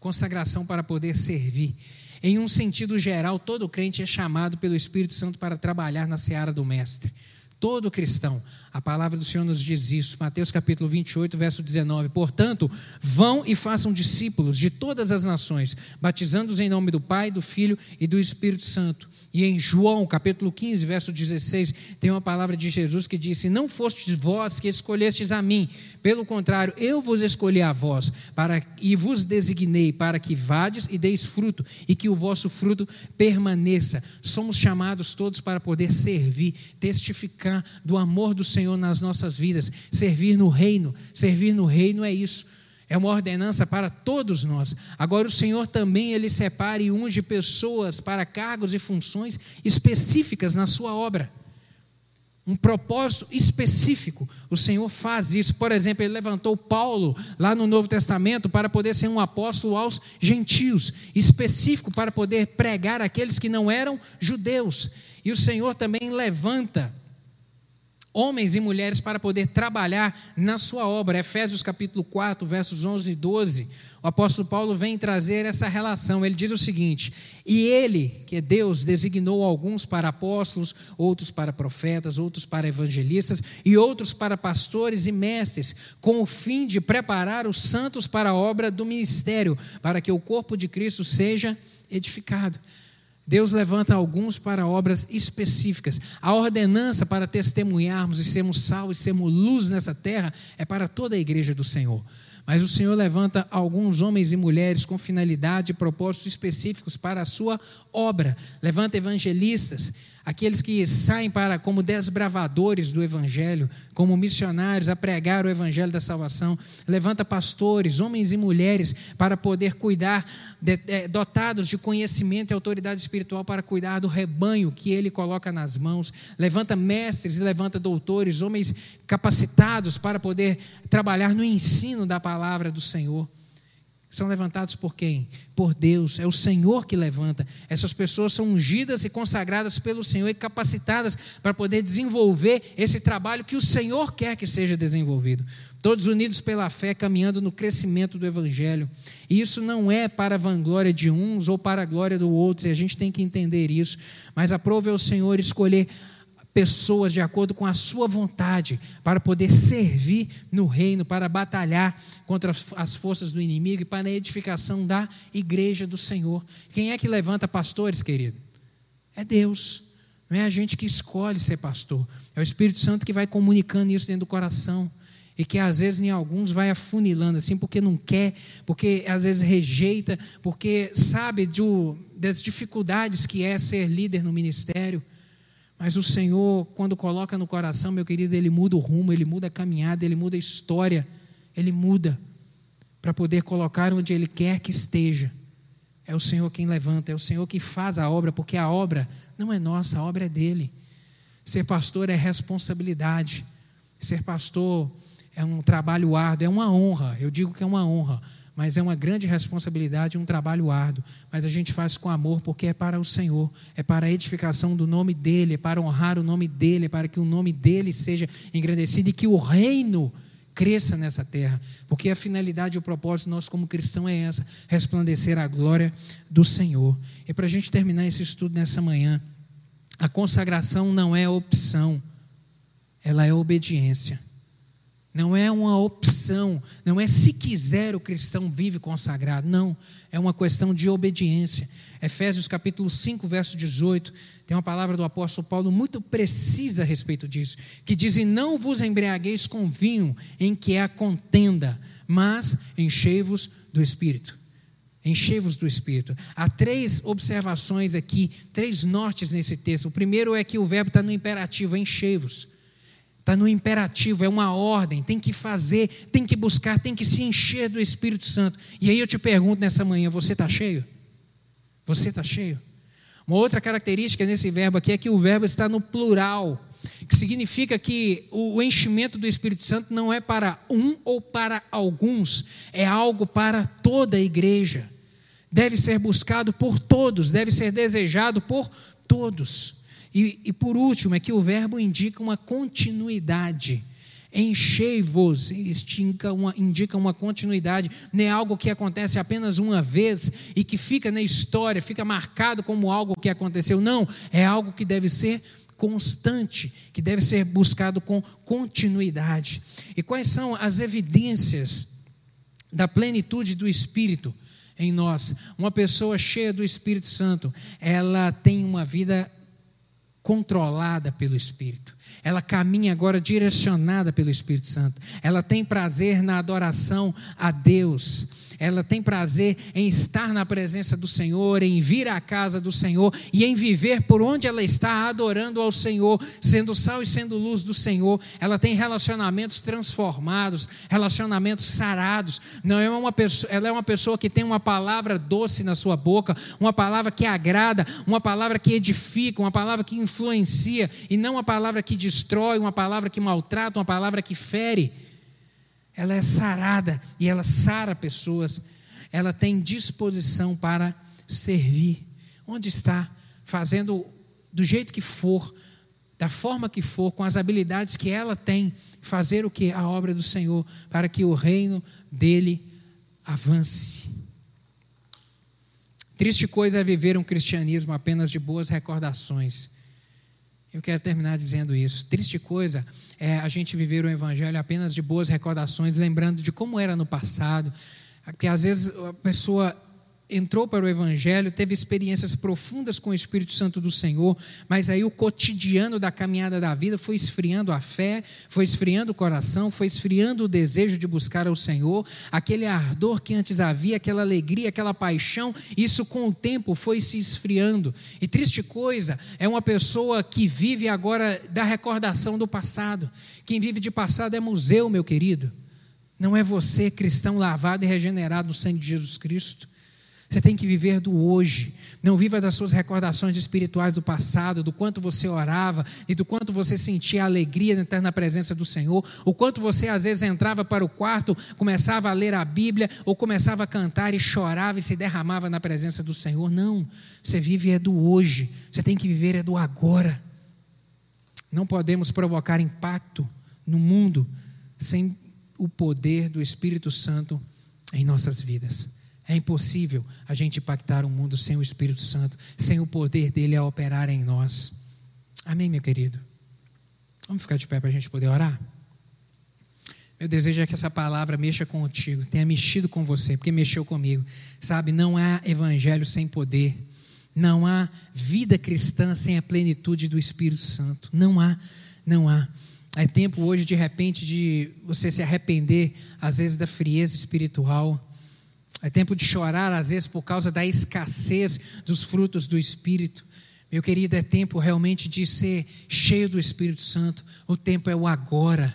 consagração para poder servir. Em um sentido geral, todo crente é chamado pelo Espírito Santo para trabalhar na seara do Mestre. Todo cristão. A palavra do Senhor nos diz isso. Mateus capítulo 28, verso 19. Portanto, vão e façam discípulos de todas as nações, batizando-os em nome do Pai, do Filho e do Espírito Santo. E em João, capítulo 15, verso 16, tem uma palavra de Jesus que diz: Não fostes vós que escolhestes a mim, pelo contrário, eu vos escolhi a vós, para, e vos designei para que vades e deis fruto, e que o vosso fruto permaneça. Somos chamados todos para poder servir, testificar do amor do Senhor nas nossas vidas, servir no reino. Servir no reino é isso. É uma ordenança para todos nós. Agora o Senhor também ele separa e unge pessoas para cargos e funções específicas na sua obra. Um propósito específico. O Senhor faz isso. Por exemplo, ele levantou Paulo lá no Novo Testamento para poder ser um apóstolo aos gentios, específico para poder pregar aqueles que não eram judeus. E o Senhor também levanta homens e mulheres para poder trabalhar na sua obra. Efésios capítulo 4, versos 11 e 12. O apóstolo Paulo vem trazer essa relação. Ele diz o seguinte: "E ele, que é Deus, designou alguns para apóstolos, outros para profetas, outros para evangelistas e outros para pastores e mestres, com o fim de preparar os santos para a obra do ministério, para que o corpo de Cristo seja edificado." Deus levanta alguns para obras específicas. A ordenança para testemunharmos e sermos salvos e sermos luz nessa terra é para toda a igreja do Senhor. Mas o Senhor levanta alguns homens e mulheres com finalidade e propósitos específicos para a sua obra. Levanta evangelistas, aqueles que saem para como desbravadores do evangelho, como missionários a pregar o evangelho da salvação. Levanta pastores, homens e mulheres para poder cuidar de, é, dotados de conhecimento e autoridade espiritual para cuidar do rebanho que ele coloca nas mãos. Levanta mestres e levanta doutores, homens capacitados para poder trabalhar no ensino da palavra do Senhor. São levantados por quem? Por Deus. É o Senhor que levanta. Essas pessoas são ungidas e consagradas pelo Senhor e capacitadas para poder desenvolver esse trabalho que o Senhor quer que seja desenvolvido. Todos unidos pela fé, caminhando no crescimento do Evangelho. E isso não é para a vanglória de uns ou para a glória do outro, e a gente tem que entender isso. Mas aprove ao Senhor escolher pessoas de acordo com a sua vontade, para poder servir no reino, para batalhar contra as forças do inimigo e para a edificação da igreja do Senhor. Quem é que levanta pastores, querido? É Deus. Não é a gente que escolhe ser pastor. É o Espírito Santo que vai comunicando isso dentro do coração. E que às vezes em alguns vai afunilando assim, porque não quer, porque às vezes rejeita, porque sabe das dificuldades que é ser líder no ministério. Mas o Senhor, quando coloca no coração, meu querido, ele muda o rumo, ele muda a caminhada, ele muda a história, ele muda para poder colocar onde ele quer que esteja. É o Senhor quem levanta, é o Senhor que faz a obra, porque a obra não é nossa, a obra é dele. Ser pastor é responsabilidade. Ser pastor é um trabalho árduo, é uma honra. Eu digo que é uma honra, mas é uma grande responsabilidade, um trabalho árduo. Mas a gente faz com amor porque é para o Senhor, é para a edificação do nome dEle, é para honrar o nome dEle, é para que o nome dEle seja engrandecido e que o reino cresça nessa terra, porque a finalidade e o propósito nosso como cristão é essa, resplandecer a glória do Senhor. E para a gente terminar esse estudo nessa manhã, a consagração não é opção, ela é obediência. Não é uma opção, não é se quiser o cristão vive consagrado, não, é uma questão de obediência. Efésios capítulo 5, verso 18, tem uma palavra do apóstolo Paulo muito precisa a respeito disso, que diz: "E não vos embriagueis com vinho, em que há contenda, mas enchei-vos do espírito." Enchei-vos do Espírito. Há três observações aqui, três nortes nesse texto. O primeiro é que o verbo está no imperativo, enchei-vos. Está no imperativo, é uma ordem, tem que fazer, tem que buscar, tem que se encher do Espírito Santo. E aí eu te pergunto nessa manhã: você está cheio? Você está cheio? Uma outra característica nesse verbo aqui é que o verbo está no plural, que significa que o enchimento do Espírito Santo não é para um ou para alguns, é algo para toda a igreja. Deve ser buscado por todos, deve ser desejado por todos. E, e por último, é que o verbo indica uma continuidade. Enchei-vos, indica uma, indica uma continuidade, não é algo que acontece apenas uma vez e que fica na história, fica marcado como algo que aconteceu. Não, é algo que deve ser constante, que deve ser buscado com continuidade. E quais são as evidências da plenitude do Espírito em nós? Uma pessoa cheia do Espírito Santo, ela tem uma vida controlada pelo Espírito. Ela caminha agora direcionada pelo Espírito Santo. Ela tem prazer na adoração a Deus ela tem prazer em estar na presença do Senhor, em vir à casa do Senhor e em viver por onde ela está adorando ao Senhor, sendo sal e sendo luz do Senhor. Ela tem relacionamentos transformados, relacionamentos sarados. Não é uma pessoa, ela é uma pessoa que tem uma palavra doce na sua boca, uma palavra que agrada, uma palavra que edifica, uma palavra que influencia e não uma palavra que destrói, uma palavra que maltrata, uma palavra que fere ela é sarada e ela sara pessoas, ela tem disposição para servir. Onde está? Fazendo do jeito que for, da forma que for, com as habilidades que ela tem, fazer o que? A obra do Senhor, para que o reino dele avance. Triste coisa é viver um cristianismo apenas de boas recordações eu quero terminar dizendo isso. Triste coisa é a gente viver o Evangelho apenas de boas recordações, lembrando de como era no passado. Porque às vezes a pessoa entrou para o Evangelho, teve experiências profundas com o Espírito Santo do Senhor, mas aí o cotidiano da caminhada da vida foi esfriando a fé, foi esfriando o coração, foi esfriando o desejo de buscar ao Senhor, aquele ardor que antes havia, aquela alegria, aquela paixão, isso com o tempo foi se esfriando. E triste coisa é uma pessoa que vive agora da recordação do passado. Quem vive de passado é museu, meu querido. Não é você, cristão lavado e regenerado no sangue de Jesus Cristo. Você tem que viver do hoje. Não viva das suas recordações espirituais do passado, do quanto você orava e do quanto você sentia alegria de estar na presença do Senhor, o quanto você às vezes entrava para o quarto, começava a ler a Bíblia ou começava a cantar e chorava e se derramava na presença do Senhor. Não, você vive é do hoje. Você tem que viver é do agora. Não podemos provocar impacto no mundo sem o poder do Espírito Santo em nossas vidas. É impossível a gente impactar o mundo sem o Espírito Santo, sem o poder dele a operar em nós. Amém, meu querido? Vamos ficar de pé para a gente poder orar? Meu desejo é que essa palavra mexa contigo, tenha mexido com você, porque mexeu comigo. Sabe, não há evangelho sem poder, não há vida cristã sem a plenitude do Espírito Santo. Não há, não há. É tempo hoje, de repente, de você se arrepender, às vezes, da frieza espiritual é tempo de chorar, às vezes, por causa da escassez dos frutos do Espírito. Meu querido, é tempo realmente de ser cheio do Espírito Santo. O tempo é o agora.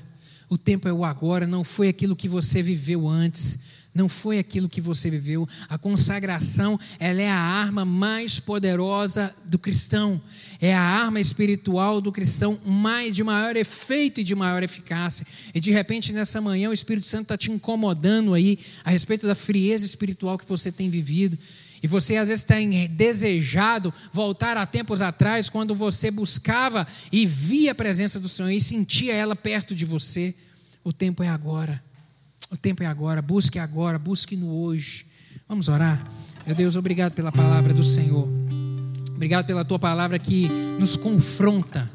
O tempo é o agora, não foi aquilo que você viveu antes. Não foi aquilo que você viveu. A consagração, ela é a arma mais poderosa do cristão. É a arma espiritual do cristão mais de maior efeito e de maior eficácia. E de repente nessa manhã o Espírito Santo está te incomodando aí a respeito da frieza espiritual que você tem vivido. E você às vezes tem desejado voltar a tempos atrás, quando você buscava e via a presença do Senhor e sentia ela perto de você. O tempo é agora. O tempo é agora. Busque agora, busque no hoje. Vamos orar. Meu Deus, obrigado pela palavra do Senhor. Obrigado pela tua palavra que nos confronta.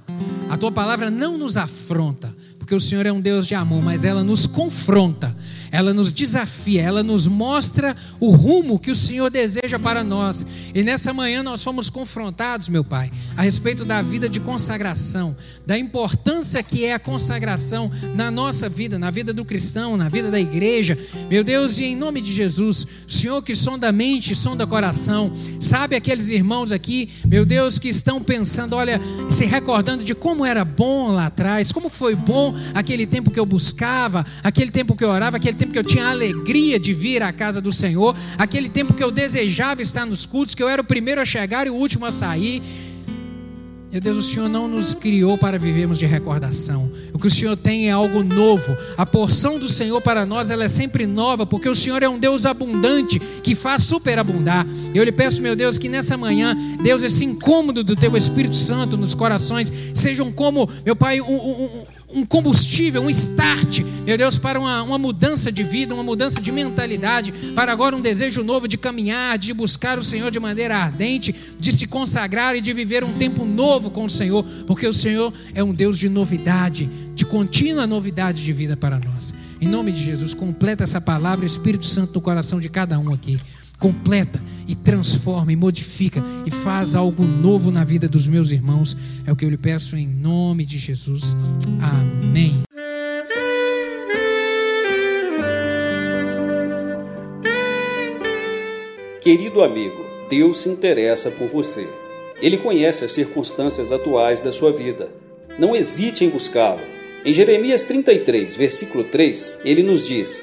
A tua palavra não nos afronta, porque o Senhor é um Deus de amor, mas ela nos confronta, ela nos desafia, ela nos mostra o rumo que o Senhor deseja para nós. E nessa manhã nós fomos confrontados, meu Pai, a respeito da vida de consagração, da importância que é a consagração na nossa vida, na vida do cristão, na vida da igreja. Meu Deus, e em nome de Jesus, Senhor que sonda a mente, sonda o coração, sabe aqueles irmãos aqui, meu Deus, que estão pensando, olha, se recordando de como era bom lá atrás, como foi bom aquele tempo que eu buscava, aquele tempo que eu orava, aquele tempo que eu tinha alegria de vir à casa do Senhor, aquele tempo que eu desejava estar nos cultos, que eu era o primeiro a chegar e o último a sair. Meu Deus, o Senhor não nos criou para vivermos de recordação. O que o Senhor tem é algo novo. A porção do Senhor para nós ela é sempre nova, porque o Senhor é um Deus abundante que faz superabundar. Eu lhe peço, meu Deus, que nessa manhã, Deus, esse incômodo do Teu Espírito Santo nos corações sejam como, meu Pai, um, um, um combustível, um start, meu Deus, para uma, uma mudança de vida, uma mudança de mentalidade, para agora um desejo novo de caminhar, de buscar o Senhor de maneira ardente, de se consagrar e de viver um tempo novo com o Senhor, porque o Senhor é um Deus de novidade, de contínua novidade de vida para nós. Em nome de Jesus, completa essa palavra, Espírito Santo, no coração de cada um aqui completa e transforma e modifica e faz algo novo na vida dos meus irmãos. É o que eu lhe peço em nome de Jesus. Amém. Querido amigo, Deus se interessa por você. Ele conhece as circunstâncias atuais da sua vida. Não hesite em buscá-lo. Em Jeremias 33, versículo 3, ele nos diz: